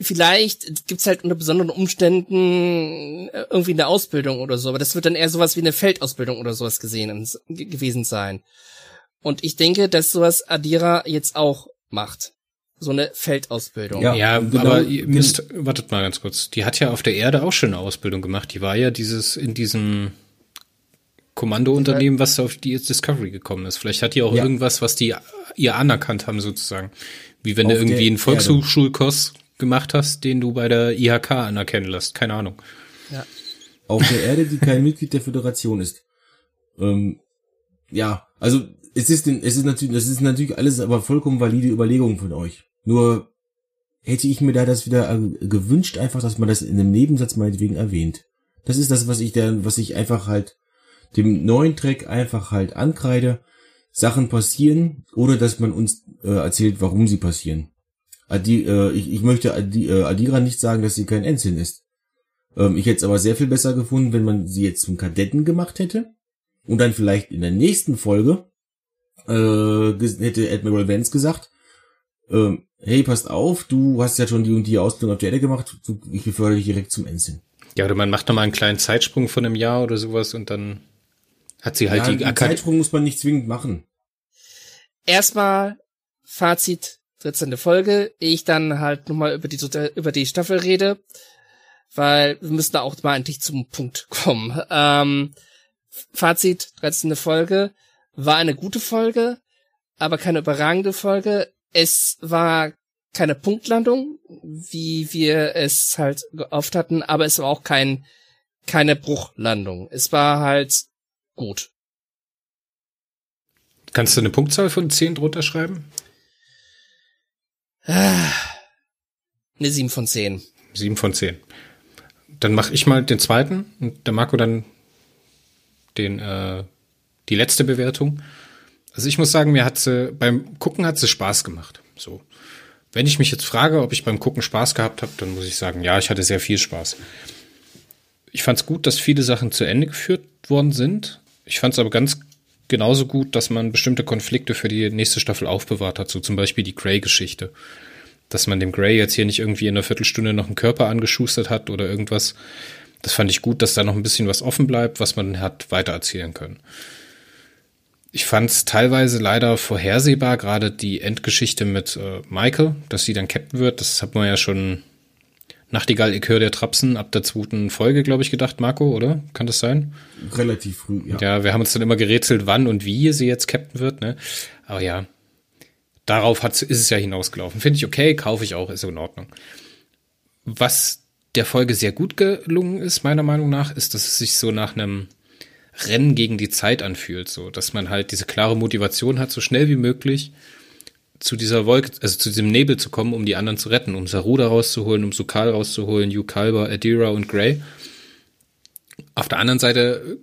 vielleicht gibt's halt unter besonderen Umständen äh, irgendwie eine Ausbildung oder so, aber das wird dann eher sowas wie eine Feldausbildung oder sowas gesehen ge- gewesen sein. Und ich denke, dass sowas Adira jetzt auch macht. So eine Feldausbildung. Ja. Ja, genau, aber ihr gen- müsst, wartet mal ganz kurz. Die hat ja auf der Erde auch schon eine Ausbildung gemacht. Die war ja dieses, in diesem Kommandounternehmen, was auf die Discovery gekommen ist. Vielleicht hat die auch Ja. irgendwas, was die ihr anerkannt haben, sozusagen. Wie wenn du Auf der irgendwie einen. Volkshochschulkurs gemacht hast, den du bei der IHK anerkennen lässt. Keine Ahnung. auf der Erde, die kein Mitglied der Föderation ist. Ähm, ja, also es ist, es ist natürlich, das ist natürlich alles aber vollkommen valide Überlegungen von euch. Nur hätte ich mir da das wieder äh, gewünscht, einfach, dass man das in einem Nebensatz meinetwegen erwähnt. Das ist das, was ich da, was ich einfach halt dem neuen Track einfach halt ankreide. Sachen passieren, ohne dass man uns äh, erzählt, warum sie passieren. Adi, äh, ich, ich möchte Adi, äh, Adira nicht sagen, dass sie kein Ensign ist. Ähm, ich hätte es aber sehr viel besser gefunden, wenn man sie jetzt zum Kadetten gemacht hätte und dann vielleicht in der nächsten Folge äh, hätte Admiral Vance gesagt, ähm, hey, passt auf, du hast ja schon die und die Ausbildung auf der Erde gemacht, du, ich befördere dich direkt zum Ensign. Ja, oder man macht nochmal einen kleinen Zeitsprung von einem Jahr oder sowas und dann hat sie halt ja, die den Akademie. Zeitsprung muss man nicht zwingend machen. Erstmal Fazit, 13. Folge, ehe ich dann halt nochmal über die, über die Staffel rede, weil wir müssen da auch mal endlich zum Punkt kommen. Ähm, Fazit, 13. Folge, war eine gute Folge, aber keine überragende Folge. Es war keine Punktlandung, wie wir es halt oft hatten, aber es war auch kein, keine Bruchlandung. Es war halt gut. Kannst du eine Punktzahl von 10 drunter schreiben? Ah, Eine 7 von 10. Sieben von zehn. Dann mache ich mal den zweiten und der Marco dann den äh, die letzte Bewertung. Also ich muss sagen, mir hat sie beim Gucken hat sie Spaß gemacht. So, wenn ich mich jetzt frage, ob ich beim Gucken Spaß gehabt habe, dann muss ich sagen, ja, ich hatte sehr viel Spaß. Ich fand es gut, dass viele Sachen zu Ende geführt worden sind. Ich fand es aber ganz genauso gut, dass man bestimmte Konflikte für die nächste Staffel aufbewahrt hat, so zum Beispiel die Grey-Geschichte dass man dem Grey jetzt hier nicht irgendwie in einer Viertelstunde noch einen Körper angeschustert hat oder irgendwas. Das fand ich gut, dass da noch ein bisschen was offen bleibt, was man hat weitererzählen können. Ich fand es teilweise leider vorhersehbar, gerade die Endgeschichte mit äh, Michael, dass sie dann Captain wird. Das hat man ja schon Nachtigall, ich höre der Trapsen ab der zweiten Folge, glaube ich, gedacht, Marco, oder? Kann das sein? Relativ früh, ja. Ja, wir haben uns dann immer gerätselt, wann und wie sie jetzt Captain wird, ne? Aber ja, darauf hat, ist es ja hinausgelaufen. Finde ich okay, kaufe ich auch, ist in Ordnung. Was der Folge sehr gut gelungen ist, meiner Meinung nach, ist, dass es sich so nach einem Rennen gegen die Zeit anfühlt, so, dass man halt diese klare Motivation hat, so schnell wie möglich zu dieser Wolke, also zu diesem Nebel zu kommen, um die anderen zu retten, um Saru da rauszuholen, um Sukal rauszuholen, Hugh Kalber, Adira und Grey. Auf der anderen Seite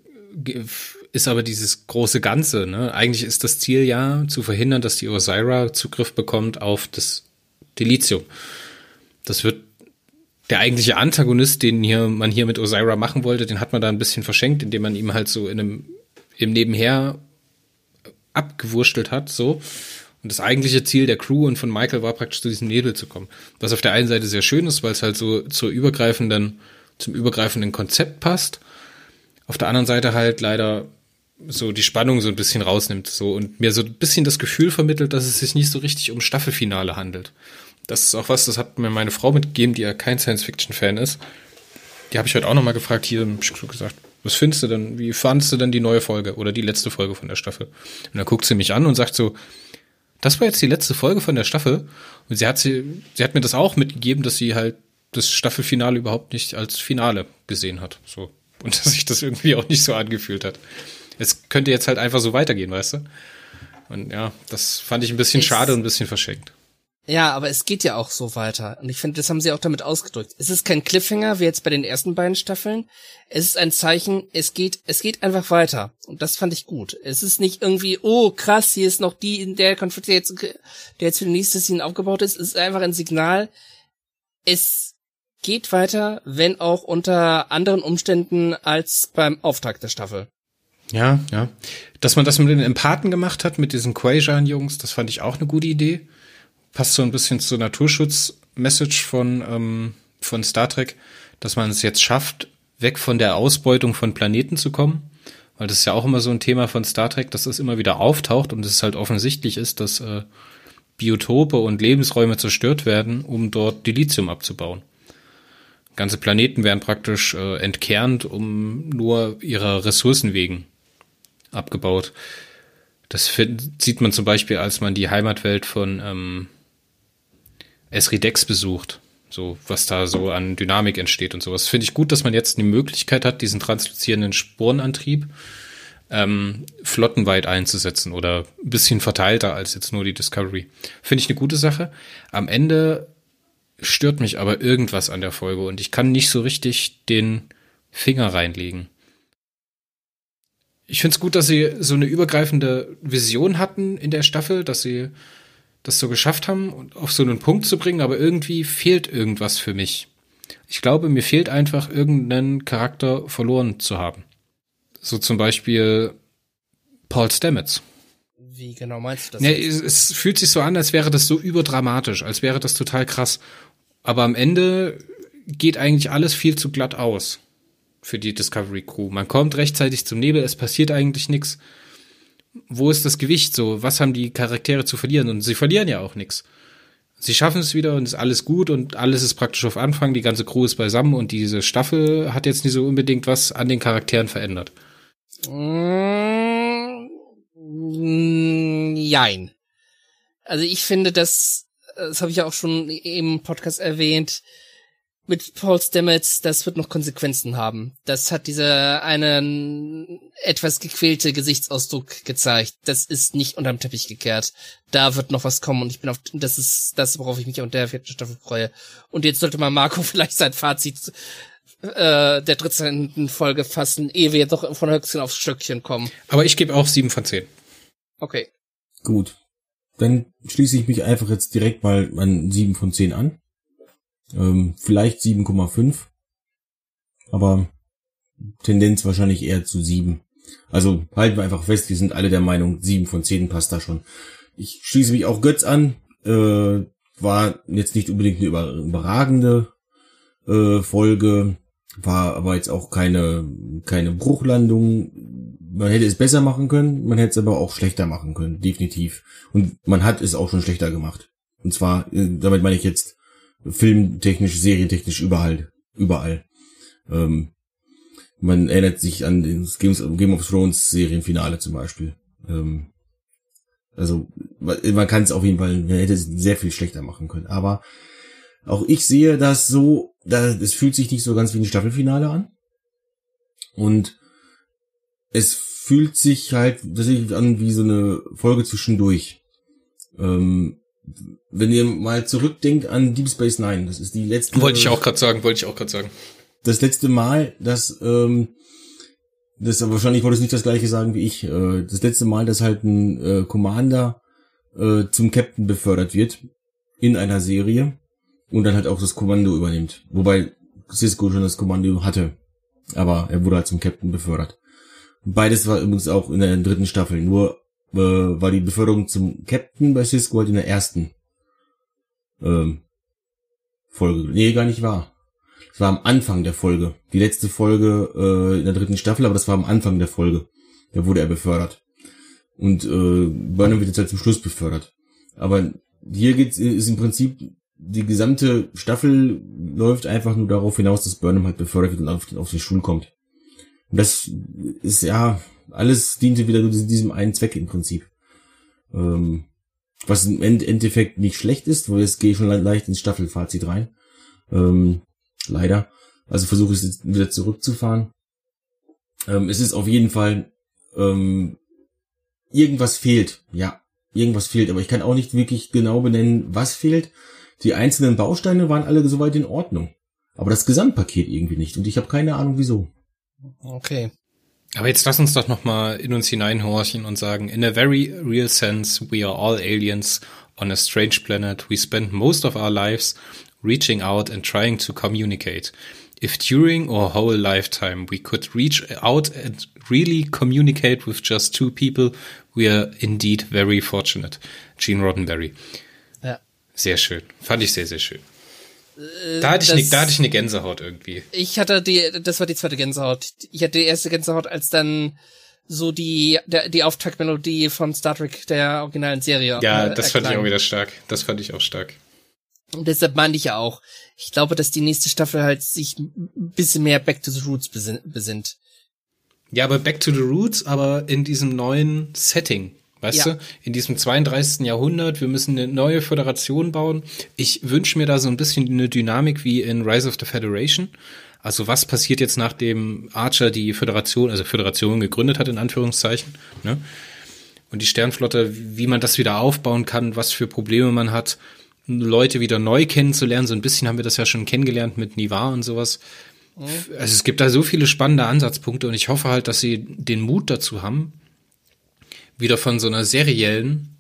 äh, ist aber dieses große Ganze, ne? Eigentlich ist das Ziel ja zu verhindern, dass die Osira Zugriff bekommt auf das Delizium. Das wird der eigentliche Antagonist, den hier, man hier mit Osira machen wollte, den hat man da ein bisschen verschenkt, indem man ihm halt so in einem, im Nebenher abgewurstelt hat, so. Und das eigentliche Ziel der Crew und von Michael war praktisch zu diesem Nebel zu kommen. Was auf der einen Seite sehr schön ist, weil es halt so zur übergreifenden, zum übergreifenden Konzept passt. Auf der anderen Seite halt leider so die Spannung so ein bisschen rausnimmt, so und mir so ein bisschen das Gefühl vermittelt, dass es sich nicht so richtig um Staffelfinale handelt. Das ist auch was, das hat mir meine Frau mitgegeben, die ja kein Science-Fiction-Fan ist. Die habe ich heute auch nochmal gefragt, hier hab ich gesagt, was findest du denn, wie fandest du denn die neue Folge oder die letzte Folge von der Staffel? Und dann guckt sie mich an und sagt so, das war jetzt die letzte Folge von der Staffel. Und sie hat sie, sie hat mir das auch mitgegeben, dass sie halt das Staffelfinale überhaupt nicht als Finale gesehen hat. So. Und dass sich das irgendwie auch nicht so angefühlt hat. Es könnte jetzt halt einfach so weitergehen, weißt du? Und ja, das fand ich ein bisschen Ist- schade und ein bisschen verschenkt. Ja, aber es geht ja auch so weiter. Und ich finde, das haben sie auch damit ausgedrückt. Es ist kein Cliffhanger, wie jetzt bei den ersten beiden Staffeln. Es ist ein Zeichen, es geht, es geht einfach weiter. Und das fand ich gut. Es ist nicht irgendwie, oh krass, hier ist noch die, in der Konflikt, der jetzt, der jetzt für die nächste Szene aufgebaut ist. Es ist einfach ein Signal. Es geht weiter, wenn auch unter anderen Umständen als beim Auftakt der Staffel. Ja, ja. Dass man das mit den Empathen gemacht hat, mit diesen Quajan-Jungs, das fand ich auch eine gute Idee passt so ein bisschen zur Naturschutz-Message von, ähm, von Star Trek, dass man es jetzt schafft, weg von der Ausbeutung von Planeten zu kommen. Weil das ist ja auch immer so ein Thema von Star Trek, dass das immer wieder auftaucht und es halt offensichtlich ist, dass äh, Biotope und Lebensräume zerstört werden, um dort Dilithium abzubauen. Ganze Planeten werden praktisch äh, entkernt, um nur ihrer Ressourcen wegen abgebaut. Das sieht man zum Beispiel, als man die Heimatwelt von ähm, Esridex besucht. So, was da so an Dynamik entsteht und sowas. Finde ich gut, dass man jetzt die Möglichkeit hat, diesen transluzierenden Sporenantrieb ähm, flottenweit einzusetzen oder ein bisschen verteilter als jetzt nur die Discovery. Finde ich eine gute Sache. Am Ende stört mich aber irgendwas an der Folge und ich kann nicht so richtig den Finger reinlegen. Ich finde es gut, dass sie so eine übergreifende Vision hatten in der Staffel, dass sie das so geschafft haben, auf so einen Punkt zu bringen, aber irgendwie fehlt irgendwas für mich. Ich glaube, mir fehlt einfach irgendeinen Charakter verloren zu haben. So zum Beispiel Paul Stamets. Wie genau meinst du das? Nee, es, es fühlt sich so an, als wäre das so überdramatisch, als wäre das total krass. Aber am Ende geht eigentlich alles viel zu glatt aus für die Discovery Crew. Man kommt rechtzeitig zum Nebel, es passiert eigentlich nichts wo ist das Gewicht so? Was haben die Charaktere zu verlieren? Und sie verlieren ja auch nichts. Sie schaffen es wieder und ist alles gut und alles ist praktisch auf Anfang, die ganze Crew ist beisammen und diese Staffel hat jetzt nicht so unbedingt was an den Charakteren verändert. Mm, jein. Also ich finde, das, das habe ich ja auch schon im Podcast erwähnt, mit Paul Stamets, das wird noch Konsequenzen haben. Das hat dieser einen etwas gequälte Gesichtsausdruck gezeigt. Das ist nicht unterm Teppich gekehrt. Da wird noch was kommen und ich bin auf, das ist das, worauf ich mich auch in der vierten Staffel freue. Und jetzt sollte mal Marco vielleicht sein Fazit äh, der dritten Folge fassen, ehe wir jetzt noch von Höchstchen aufs Stöckchen kommen. Aber ich gebe auch sieben von zehn. Okay. Gut. Dann schließe ich mich einfach jetzt direkt mal an sieben von zehn an. Ähm, vielleicht 7,5. Aber Tendenz wahrscheinlich eher zu 7. Also halten wir einfach fest, wir sind alle der Meinung, 7 von 10 passt da schon. Ich schließe mich auch Götz an. Äh, war jetzt nicht unbedingt eine überragende äh, Folge, war aber jetzt auch keine, keine Bruchlandung. Man hätte es besser machen können, man hätte es aber auch schlechter machen können, definitiv. Und man hat es auch schon schlechter gemacht. Und zwar, äh, damit meine ich jetzt filmtechnisch, serientechnisch überall, überall. Ähm, man erinnert sich an das Game of Thrones Serienfinale zum Beispiel. Ähm, also man kann es auf jeden Fall, man hätte es sehr viel schlechter machen können. Aber auch ich sehe das so, es fühlt sich nicht so ganz wie ein Staffelfinale an. Und es fühlt sich halt tatsächlich an wie so eine Folge zwischendurch. Ähm, wenn ihr mal zurückdenkt an Deep Space Nine, das ist die letzte. Wollte ich auch gerade sagen, wollte ich auch gerade sagen. Das letzte Mal, dass ähm, das aber wahrscheinlich wollte es nicht das gleiche sagen wie ich. Äh, das letzte Mal, dass halt ein äh, Commander äh, zum Captain befördert wird in einer Serie und dann halt auch das Kommando übernimmt. Wobei Cisco schon das Kommando hatte, aber er wurde halt zum Captain befördert. Beides war übrigens auch in der dritten Staffel. Nur äh, war die Beförderung zum Captain bei Cisco halt in der ersten ähm, Folge. Nee, gar nicht wahr. Das war am Anfang der Folge. Die letzte Folge äh, in der dritten Staffel, aber das war am Anfang der Folge. Da wurde er befördert. Und äh, Burnham wird jetzt halt zum Schluss befördert. Aber hier geht's, ist im Prinzip die gesamte Staffel läuft einfach nur darauf hinaus, dass Burnham halt befördert wird und auf, auf die Schule kommt. Und das ist ja, alles diente wieder nur diesem einen Zweck im Prinzip. Ähm, was im Endeffekt nicht schlecht ist, weil jetzt gehe schon leicht ins Staffelfazit rein. Ähm, leider. Also versuche ich jetzt wieder zurückzufahren. Ähm, es ist auf jeden Fall ähm, irgendwas fehlt. Ja, irgendwas fehlt, aber ich kann auch nicht wirklich genau benennen, was fehlt. Die einzelnen Bausteine waren alle soweit in Ordnung. Aber das Gesamtpaket irgendwie nicht. Und ich habe keine Ahnung wieso. Okay. Aber jetzt lass uns doch noch mal in uns hineinhorchen und sagen, in a very real sense, we are all aliens on a strange planet. We spend most of our lives reaching out and trying to communicate. If during our whole lifetime we could reach out and really communicate with just two people, we are indeed very fortunate. Gene Roddenberry. Ja. Sehr schön. Fand ich sehr, sehr schön. Da hatte, ich das- ne, da hatte ich eine Gänsehaut irgendwie. Ich hatte die, das war die zweite Gänsehaut. Ich hatte die erste Gänsehaut, als dann so die, der, die Auftaktmelodie von Star Trek der originalen Serie. Ja, äh, das fand ich auch wieder stark. Das fand ich auch stark. Und deshalb meinte ich ja auch, ich glaube, dass die nächste Staffel halt sich ein bisschen mehr Back to the Roots besin besinnt. Ja, aber Back to the Roots, aber in diesem neuen Setting. Weißt Ja. du, in diesem 32. Jahrhundert, wir müssen eine neue Föderation bauen. Ich wünsche mir da so ein bisschen eine Dynamik wie in Rise of the Federation. Also was passiert jetzt, nachdem Archer die Föderation, also Föderation gegründet hat, in Anführungszeichen, ne? Und die Sternflotte, wie man das wieder aufbauen kann, was für Probleme man hat, Leute wieder neu kennenzulernen. So ein bisschen haben wir das ja schon kennengelernt mit Nivar und sowas. Also es gibt da so viele spannende Ansatzpunkte und ich hoffe halt, dass sie den Mut dazu haben, wieder von so einer seriellen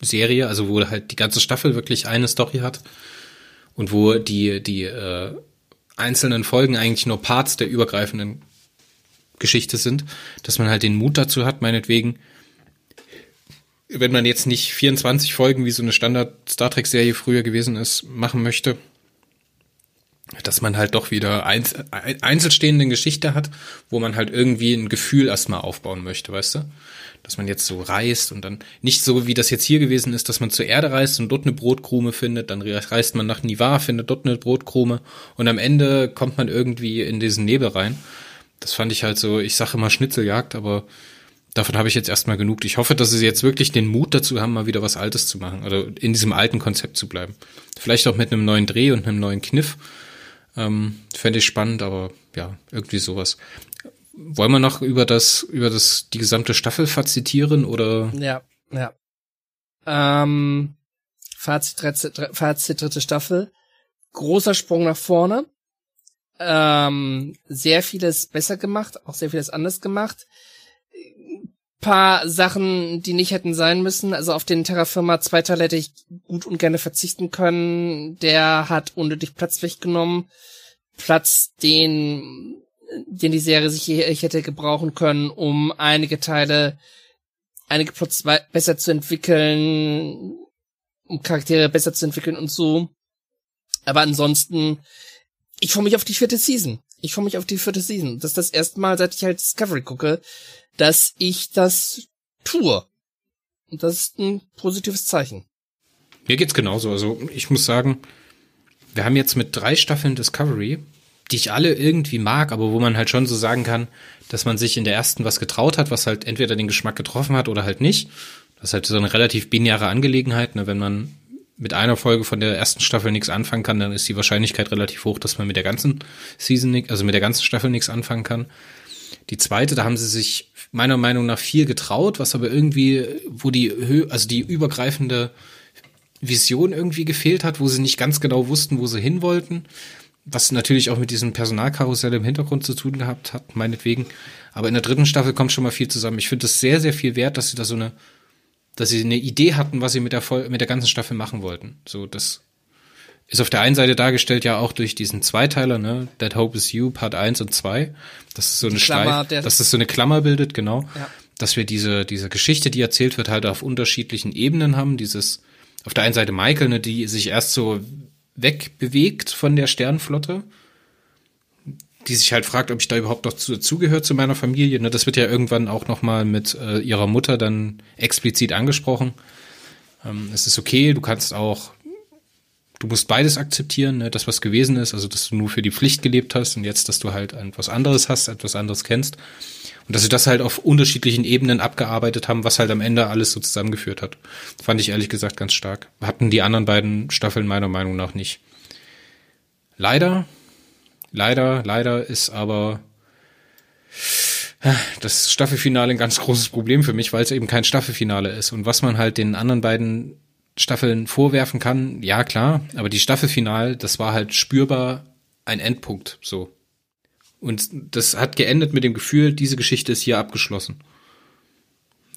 Serie, also wo halt die ganze Staffel wirklich eine Story hat und wo die, die äh, einzelnen Folgen eigentlich nur Parts der übergreifenden Geschichte sind, dass man halt den Mut dazu hat, meinetwegen, wenn man jetzt nicht 24 Folgen wie so eine Standard Star Trek Serie früher gewesen ist, machen möchte, dass man halt doch wieder einz ein- einzelstehende Geschichte hat, wo man halt irgendwie ein Gefühl erstmal aufbauen möchte, weißt du? Dass man jetzt so reist und dann nicht so, wie das jetzt hier gewesen ist, dass man zur Erde reist und dort eine Brotkrume findet, dann reist man nach Nivar, findet dort eine Brotkrume und am Ende kommt man irgendwie in diesen Nebel rein. Das fand ich halt so, ich sage immer Schnitzeljagd, aber davon habe ich jetzt erstmal genug. Ich hoffe, dass sie jetzt wirklich den Mut dazu haben, mal wieder was Altes zu machen oder in diesem alten Konzept zu bleiben. Vielleicht auch mit einem neuen Dreh und einem neuen Kniff. Ähm, Fände ich spannend, aber ja, irgendwie sowas. Wollen wir noch über das, über das, die gesamte Staffel fazitieren oder? Ja, ja. Ähm, Fazit, dritte- Fazit dritte Staffel. Großer Sprung nach vorne. Ähm, sehr vieles besser gemacht, auch sehr vieles anders gemacht. Paar Sachen, die nicht hätten sein müssen. Also auf den Terrafirma Zweiteil hätte ich gut und gerne verzichten können. Der hat unnötig Platz weggenommen. Platz, den, den die Serie sich hier hätte gebrauchen können, um einige Teile einige Plots besser zu entwickeln, um Charaktere besser zu entwickeln und so. Aber ansonsten, ich freue mich auf die vierte Season. Ich freue mich auf die vierte Season. Das ist das erste Mal, seit ich halt Discovery gucke, dass ich das tue. Und das ist ein positives Zeichen. Mir geht's genauso. Also ich muss sagen, wir haben jetzt mit drei Staffeln Discovery, die ich alle irgendwie mag, aber wo man halt schon so sagen kann, dass man sich in der ersten was getraut hat, was halt entweder den Geschmack getroffen hat oder halt nicht. Das ist halt so eine relativ binäre Angelegenheit. Ne? Wenn man mit einer Folge von der ersten Staffel nichts anfangen kann, dann ist die Wahrscheinlichkeit relativ hoch, dass man mit der ganzen Season, also mit der ganzen Staffel nichts anfangen kann. Die zweite, da haben sie sich meiner Meinung nach viel getraut, was aber irgendwie, wo die Hö also die übergreifende Vision irgendwie gefehlt hat, wo sie nicht ganz genau wussten, wo sie hin wollten. Was natürlich auch mit diesem Personalkarussell im Hintergrund zu tun gehabt hat, meinetwegen. Aber in der dritten Staffel kommt schon mal viel zusammen. Ich finde es sehr, sehr viel wert, dass sie da so eine, dass sie eine Idee hatten, was sie mit der, Vol mit der ganzen Staffel machen wollten. So, das ist auf der einen Seite dargestellt ja auch durch diesen Zweiteiler, ne? That Hope is You, Part 1 und 2. Das ist so eine Klammer, der- dass das so eine Klammer bildet, genau. Ja. Dass wir diese, diese Geschichte, die erzählt wird, halt auf unterschiedlichen Ebenen haben. Dieses, auf der einen Seite Michael, ne, die sich erst so wegbewegt von der Sternflotte, die sich halt fragt, ob ich da überhaupt noch zu, dazugehöre zu meiner Familie. Ne, das wird ja irgendwann auch noch mal mit äh, ihrer Mutter dann explizit angesprochen. Ähm, es ist okay, du kannst auch, du musst beides akzeptieren, ne, das was gewesen ist, also dass du nur für die Pflicht gelebt hast und jetzt, dass du halt etwas anderes hast, etwas anderes kennst. Und dass sie das halt auf unterschiedlichen Ebenen abgearbeitet haben, was halt am Ende alles so zusammengeführt hat. Fand ich ehrlich gesagt ganz stark. Hatten die anderen beiden Staffeln meiner Meinung nach nicht. Leider, leider, leider ist aber das Staffelfinale ein ganz großes Problem für mich, weil es eben kein Staffelfinale ist. Und was man halt den anderen beiden Staffeln vorwerfen kann, ja klar, aber die Staffelfinale, das war halt spürbar ein Endpunkt, so. Und das hat geendet mit dem Gefühl, diese Geschichte ist hier abgeschlossen.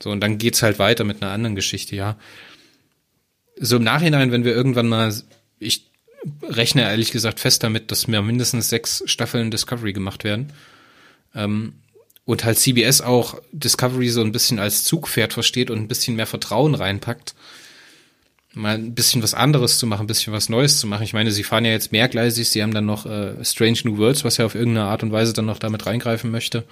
So, und dann geht's halt weiter mit einer anderen Geschichte, ja. So im Nachhinein, wenn wir irgendwann mal, ich rechne ehrlich gesagt fest damit, dass mir mindestens sechs Staffeln Discovery gemacht werden. Ähm, und halt CBS auch Discovery so ein bisschen als Zugpferd versteht und ein bisschen mehr Vertrauen reinpackt, mal ein bisschen was anderes zu machen, ein bisschen was Neues zu machen. Ich meine, sie fahren ja jetzt mehrgleisig, sie haben dann noch äh, Strange New Worlds, was ja auf irgendeine Art und Weise dann noch damit reingreifen möchte.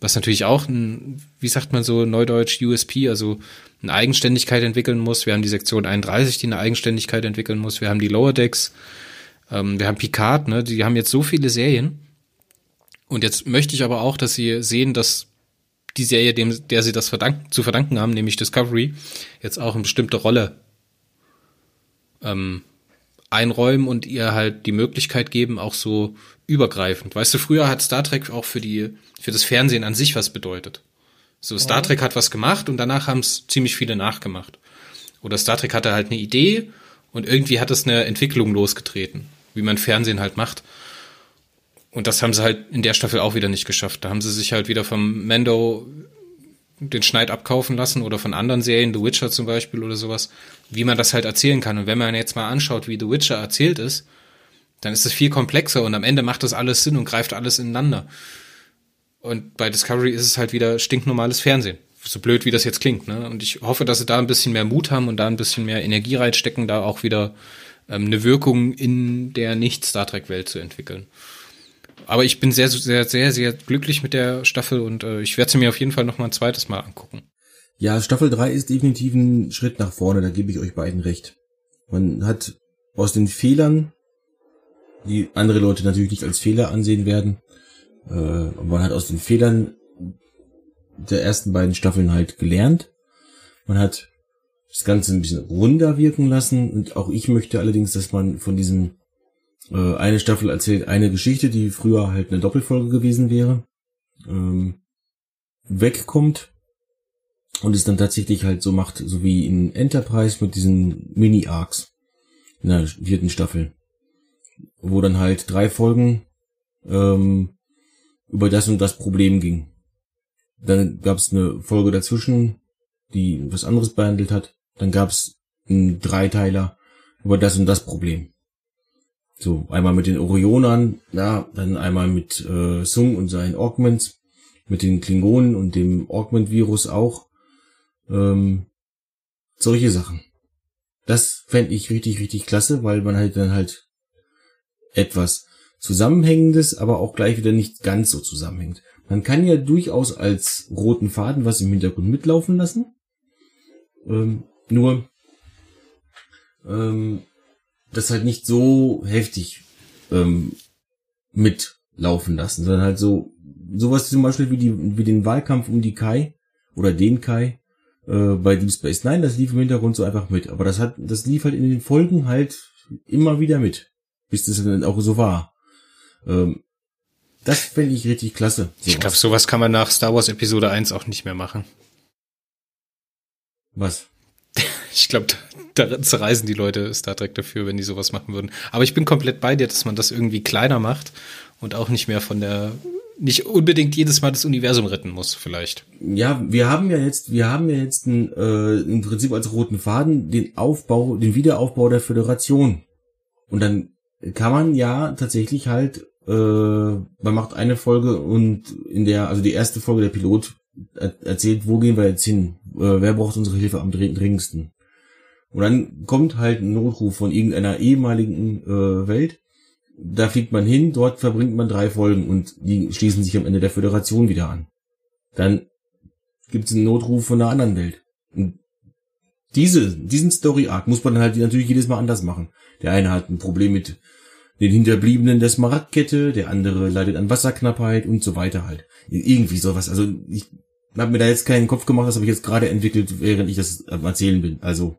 Was natürlich auch ein, wie sagt man so, Neudeutsch USP, also eine Eigenständigkeit entwickeln muss. Wir haben die Sektion 31, die eine Eigenständigkeit entwickeln muss. Wir haben die Lower Decks. Ähm, wir haben Picard, ne? Die haben jetzt so viele Serien. Und jetzt möchte ich aber auch, dass sie sehen, dass die Serie, dem, der sie das verdanken, zu verdanken haben, nämlich Discovery, jetzt auch eine bestimmte Rolle ähm, einräumen und ihr halt die Möglichkeit geben, auch so übergreifend. Weißt du, früher hat Star Trek auch für die, für das Fernsehen an sich was bedeutet. So, Star Trek hat was gemacht und danach haben es ziemlich viele nachgemacht. Oder Star Trek hatte halt eine Idee und irgendwie hat es eine Entwicklung losgetreten, wie man Fernsehen halt macht. Und das haben sie halt in der Staffel auch wieder nicht geschafft. Da haben sie sich halt wieder vom Mando den Schneid abkaufen lassen oder von anderen Serien, The Witcher zum Beispiel oder sowas, wie man das halt erzählen kann. Und wenn man jetzt mal anschaut, wie The Witcher erzählt ist, dann ist es viel komplexer und am Ende macht das alles Sinn und greift alles ineinander. Und bei Discovery ist es halt wieder stinknormales Fernsehen. So blöd, wie das jetzt klingt. Ne? Und ich hoffe, dass sie da ein bisschen mehr Mut haben und da ein bisschen mehr Energie reinstecken, da auch wieder ähm, eine Wirkung in der Nicht-Star Trek-Welt zu entwickeln. Aber ich bin sehr, sehr, sehr, sehr glücklich mit der Staffel und äh, ich werde sie mir auf jeden Fall noch mal ein zweites Mal angucken. Ja, Staffel 3 ist definitiv ein Schritt nach vorne, da gebe ich euch beiden recht. Man hat aus den Fehlern, die andere Leute natürlich nicht als Fehler ansehen werden, äh, man hat aus den Fehlern der ersten beiden Staffeln halt gelernt. Man hat das Ganze ein bisschen runder wirken lassen und auch ich möchte allerdings, dass man von diesem äh, eine Staffel erzählt eine Geschichte, die früher halt eine Doppelfolge gewesen wäre, ähm, wegkommt und es dann tatsächlich halt so macht, so wie in Enterprise mit diesen Mini-Arcs in der vierten Staffel, wo dann halt drei Folgen ähm, über das und das Problem ging. Dann gab es eine Folge dazwischen, die was anderes behandelt hat. Dann gab es einen Dreiteiler über das und das Problem. So, einmal mit den Orionern, ja, dann einmal mit äh, Sung und seinen Augments, mit den Klingonen und dem Augment-Virus auch. Ähm, solche Sachen. Das fände ich richtig, richtig klasse, weil man halt dann halt etwas Zusammenhängendes, aber auch gleich wieder nicht ganz so zusammenhängt. Man kann ja durchaus als roten Faden was im Hintergrund mitlaufen lassen. Ähm, nur ähm, das halt nicht so heftig ähm, mitlaufen lassen, sondern halt so sowas zum Beispiel wie, die, wie den Wahlkampf um die Kai oder den Kai äh, bei Deep Space Nine, das lief im Hintergrund so einfach mit. Aber das hat, das lief halt in den Folgen halt immer wieder mit, bis das dann auch so war. Ähm, das fände ich richtig klasse. Sowas. Ich glaube, sowas kann man nach Star Wars Episode 1 auch nicht mehr machen. Was? Ich glaube, da, zerreißen die Leute Star Trek dafür, wenn die sowas machen würden. Aber ich bin komplett bei dir, dass man das irgendwie kleiner macht und auch nicht mehr von der nicht unbedingt jedes Mal das Universum retten muss, vielleicht. Ja, wir haben ja jetzt, wir haben ja jetzt ein, äh, im Prinzip als roten Faden den Aufbau, den Wiederaufbau der Föderation. Und dann kann man ja tatsächlich halt äh, man macht eine Folge und in der, also die erste Folge der Pilot er erzählt, wo gehen wir jetzt hin? Äh, wer braucht unsere Hilfe am dringendsten? Und dann kommt halt ein Notruf von irgendeiner ehemaligen äh, Welt. Da fliegt man hin, dort verbringt man drei Folgen und die schließen sich am Ende der Föderation wieder an. Dann gibt es einen Notruf von einer anderen Welt. Und diese, diesen Story Arc muss man halt natürlich jedes Mal anders machen. Der eine hat ein Problem mit den Hinterbliebenen der Smaragdkette, der andere leidet an Wasserknappheit und so weiter halt. Irgendwie sowas. Also ich habe mir da jetzt keinen Kopf gemacht, das habe ich jetzt gerade entwickelt, während ich das Erzählen bin. Also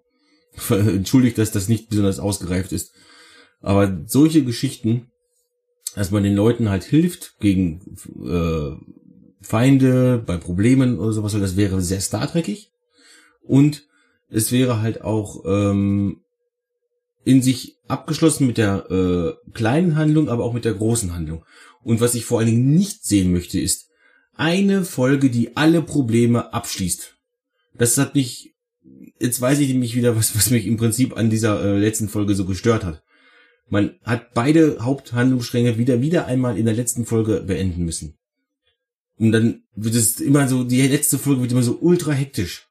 entschuldigt, dass das nicht besonders ausgereift ist. Aber solche Geschichten, dass man den Leuten halt hilft gegen äh, Feinde, bei Problemen oder sowas, das wäre sehr Star Trekig. Und es wäre halt auch ähm, in sich abgeschlossen mit der äh, kleinen Handlung, aber auch mit der großen Handlung. Und was ich vor allen Dingen nicht sehen möchte, ist eine Folge, die alle Probleme abschließt. Das hat mich, jetzt weiß ich nämlich wieder, was, was mich im Prinzip an dieser äh, letzten Folge so gestört hat. Man hat beide Haupthandlungsstränge wieder, wieder einmal in der letzten Folge beenden müssen. Und dann wird es immer so, die letzte Folge wird immer so ultra hektisch.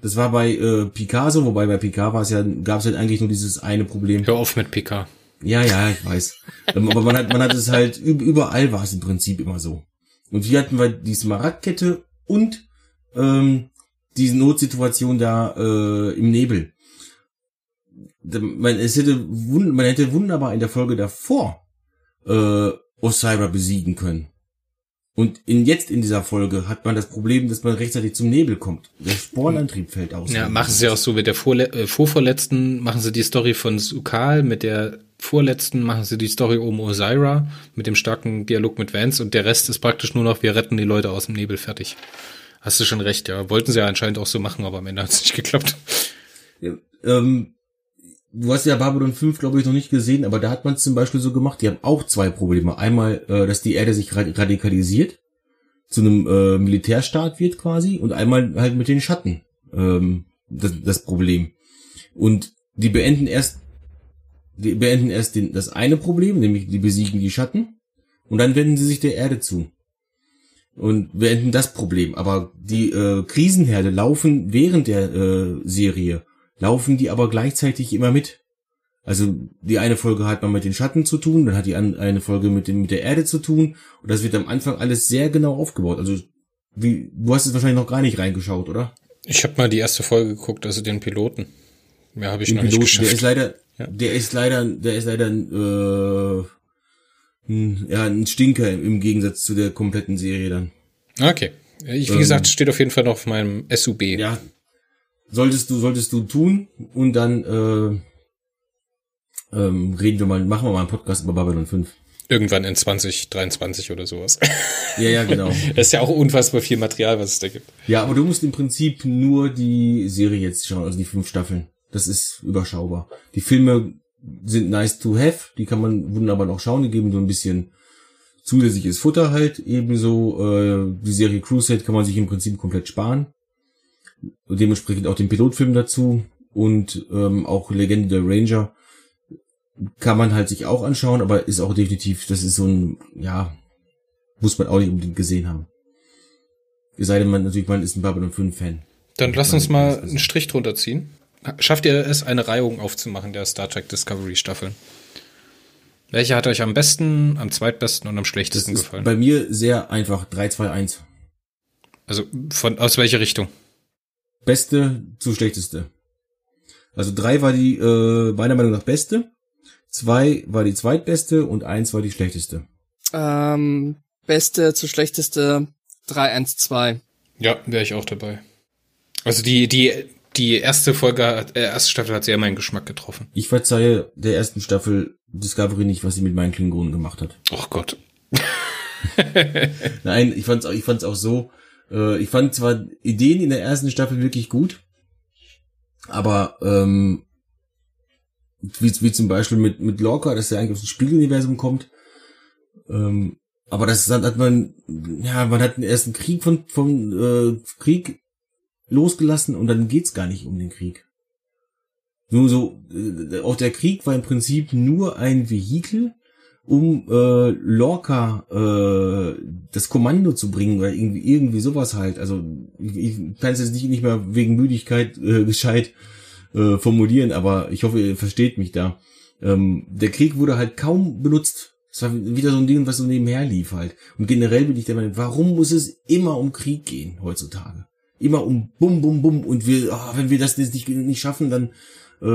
Das war bei äh, Picasso, wobei bei Picard war es ja, gab es halt eigentlich nur dieses eine Problem. Hör auf mit Picard. Ja, ja, ich weiß. Ähm, aber man hat, man hat es halt, überall war es im Prinzip immer so. Und hier hatten wir die Smaragdkette und ähm, diese Notsituation da äh, im Nebel. Man, es hätte, man hätte wunderbar in der Folge davor äh, Osira besiegen können. Und in jetzt in dieser Folge hat man das Problem, dass man rechtzeitig zum Nebel kommt. Der Spornantrieb fällt aus. Ja, machen sie auch so mit der Vorle äh, vorvorletzten, machen sie die Story von Sukal, mit der vorletzten machen sie die Story um Osira, mit dem starken Dialog mit Vance und der Rest ist praktisch nur noch, wir retten die Leute aus dem Nebel, fertig. Hast du schon recht, ja. Wollten sie ja anscheinend auch so machen, aber am Ende hat es nicht geklappt. Ja, ähm, du hast ja Babylon 5, glaube ich, noch nicht gesehen, aber da hat man es zum Beispiel so gemacht, die haben auch zwei Probleme. Einmal, äh, dass die Erde sich radikalisiert, zu einem äh, Militärstaat wird quasi, und einmal halt mit den Schatten ähm, das, das Problem. Und die beenden erst, die beenden erst den, das eine Problem, nämlich die besiegen die Schatten, und dann wenden sie sich der Erde zu. Und beenden das Problem. Aber die äh, Krisenherde laufen während der äh, Serie laufen die aber gleichzeitig immer mit. Also die eine Folge hat man mit den Schatten zu tun, dann hat die eine Folge mit, dem, mit der Erde zu tun und das wird am Anfang alles sehr genau aufgebaut. Also wie, du hast es wahrscheinlich noch gar nicht reingeschaut, oder? Ich habe mal die erste Folge geguckt, also den Piloten. Mehr habe ich den noch Piloten, nicht geschafft. Der ist leider, ja. der ist leider, der ist leider äh, ein, ja ein Stinker im Gegensatz zu der kompletten Serie dann. Okay. Ich, wie ähm, gesagt, steht auf jeden Fall noch auf meinem SUB. Ja, solltest du, solltest du tun und dann äh, ähm, reden wir mal, machen wir mal einen Podcast über Babylon 5. Irgendwann in 2023 oder sowas. Ja, ja, genau. das ist ja auch unfassbar viel Material, was es da gibt. Ja, aber du musst im Prinzip nur die Serie jetzt schauen, also die fünf Staffeln. Das ist überschaubar. Die Filme sind nice to have, die kann man wunderbar noch schauen, die geben so ein bisschen zusätzliches Futter halt. Ebenso äh, die Serie Crusade kann man sich im Prinzip komplett sparen dementsprechend auch den Pilotfilm dazu und ähm, auch Legende der Ranger kann man halt sich auch anschauen, aber ist auch definitiv, das ist so ein, ja, muss man auch nicht unbedingt gesehen haben. Es sei denn, man natürlich, man ist ein Babylon 5 Fan. Dann lass uns mal einen Strich drunter ziehen. Schafft ihr es, eine Reihung aufzumachen der Star Trek Discovery Staffeln? Welche hat euch am besten, am zweitbesten und am schlechtesten gefallen? Bei mir sehr einfach 3, 2, 1. Also von aus welcher Richtung? Beste zu schlechteste. Also drei war die äh, meiner Meinung nach beste, zwei war die zweitbeste und eins war die schlechteste. Ähm, beste zu schlechteste 3, 1, 2. Ja, wäre ich auch dabei. Also die, die, die erste Folge, äh, erste Staffel hat sehr meinen Geschmack getroffen. Ich verzeihe der ersten Staffel Discovery nicht, was sie mit meinen Klingonen gemacht hat. Och Gott. Nein, ich fand's auch, ich fand's auch so, äh, ich fand zwar Ideen in der ersten Staffel wirklich gut, aber ähm, wie, wie zum Beispiel mit, mit Lorca, dass er eigentlich aus dem Spiegeluniversum kommt. Ähm, aber das hat man, ja, man hat den ersten Krieg von, von äh, Krieg losgelassen und dann geht's gar nicht um den Krieg. Nur so, äh, auch der Krieg war im Prinzip nur ein Vehikel, um äh, Lorca äh, das Kommando zu bringen oder irgendwie, irgendwie sowas halt. Also ich, ich kann es jetzt nicht, nicht mehr wegen Müdigkeit äh, gescheit äh, formulieren, aber ich hoffe, ihr versteht mich da. Ähm, der Krieg wurde halt kaum benutzt. Es war wieder so ein Ding, was so nebenher lief halt. Und generell bin ich der Meinung, warum muss es immer um Krieg gehen heutzutage? Immer um Bum, Bum, Bum. Und wir, oh, wenn wir das nicht, nicht schaffen, dann äh,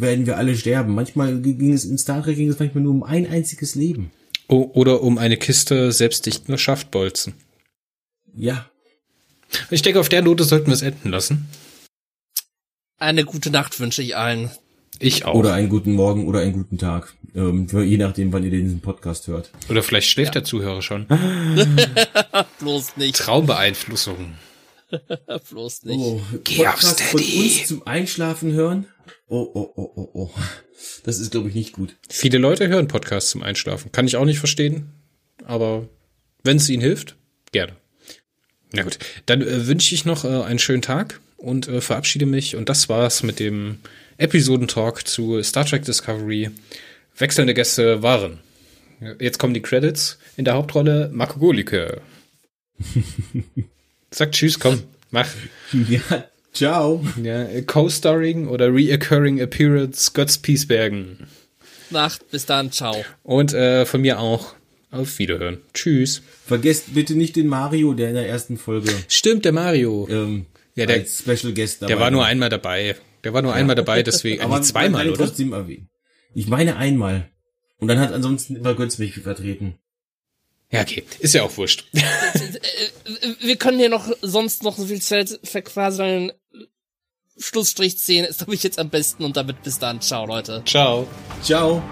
werden wir alle sterben. Manchmal ging es in Star Trek ging es manchmal nur um ein einziges Leben. Oh, oder um eine Kiste selbstdichtender Schaftbolzen. Ja. Ich denke, auf der Note sollten wir es enden lassen. Eine gute Nacht wünsche ich allen. Ich auch. Oder einen guten Morgen oder einen guten Tag. Ähm, je nachdem, wann ihr diesen Podcast hört. Oder vielleicht schläft der Zuhörer schon. Bloß nicht. Traumbeeinflussung. Bloß nicht. Oh, Geh auf Steady. uns zum Einschlafen hören? Oh, oh, oh, oh, oh. Das ist, glaube ich, nicht gut. Viele Leute hören Podcasts zum Einschlafen. Kann ich auch nicht verstehen. Aber wenn es ihnen hilft, gerne. Na gut, dann äh, wünsche ich noch äh, einen schönen Tag und äh, verabschiede mich. Und das war's mit dem Episodentalk zu Star Trek Discovery. Wechselnde Gäste waren. Jetzt kommen die Credits. In der Hauptrolle Marco Golike. Sag Tschüss, komm, mach. Ja, ciao. Ja, Co-Starring oder Reoccurring Appearance Götz Piesbergen. Nacht, bis dann, ciao. Und äh, von mir auch. Auf Wiederhören. Tschüss. Vergesst bitte nicht den Mario, der in der ersten Folge Stimmt, der Mario. ähm, Ja, der- als Special Guest dabei Der war nur einmal dabei. Der war nur einmal dabei, deswegen. Aber zweimal, oder? trotzdem erwähnen. Ich meine einmal. Und dann hat ansonsten immer Götz mich vertreten. Ja, okay. Ist ja auch wurscht. Wir können hier noch sonst noch so viel Zeit verquaseln. Schlussstrich ziehen ist, glaube ich, jetzt am besten und damit bis dann. Ciao, Leute. Ciao. Ciao.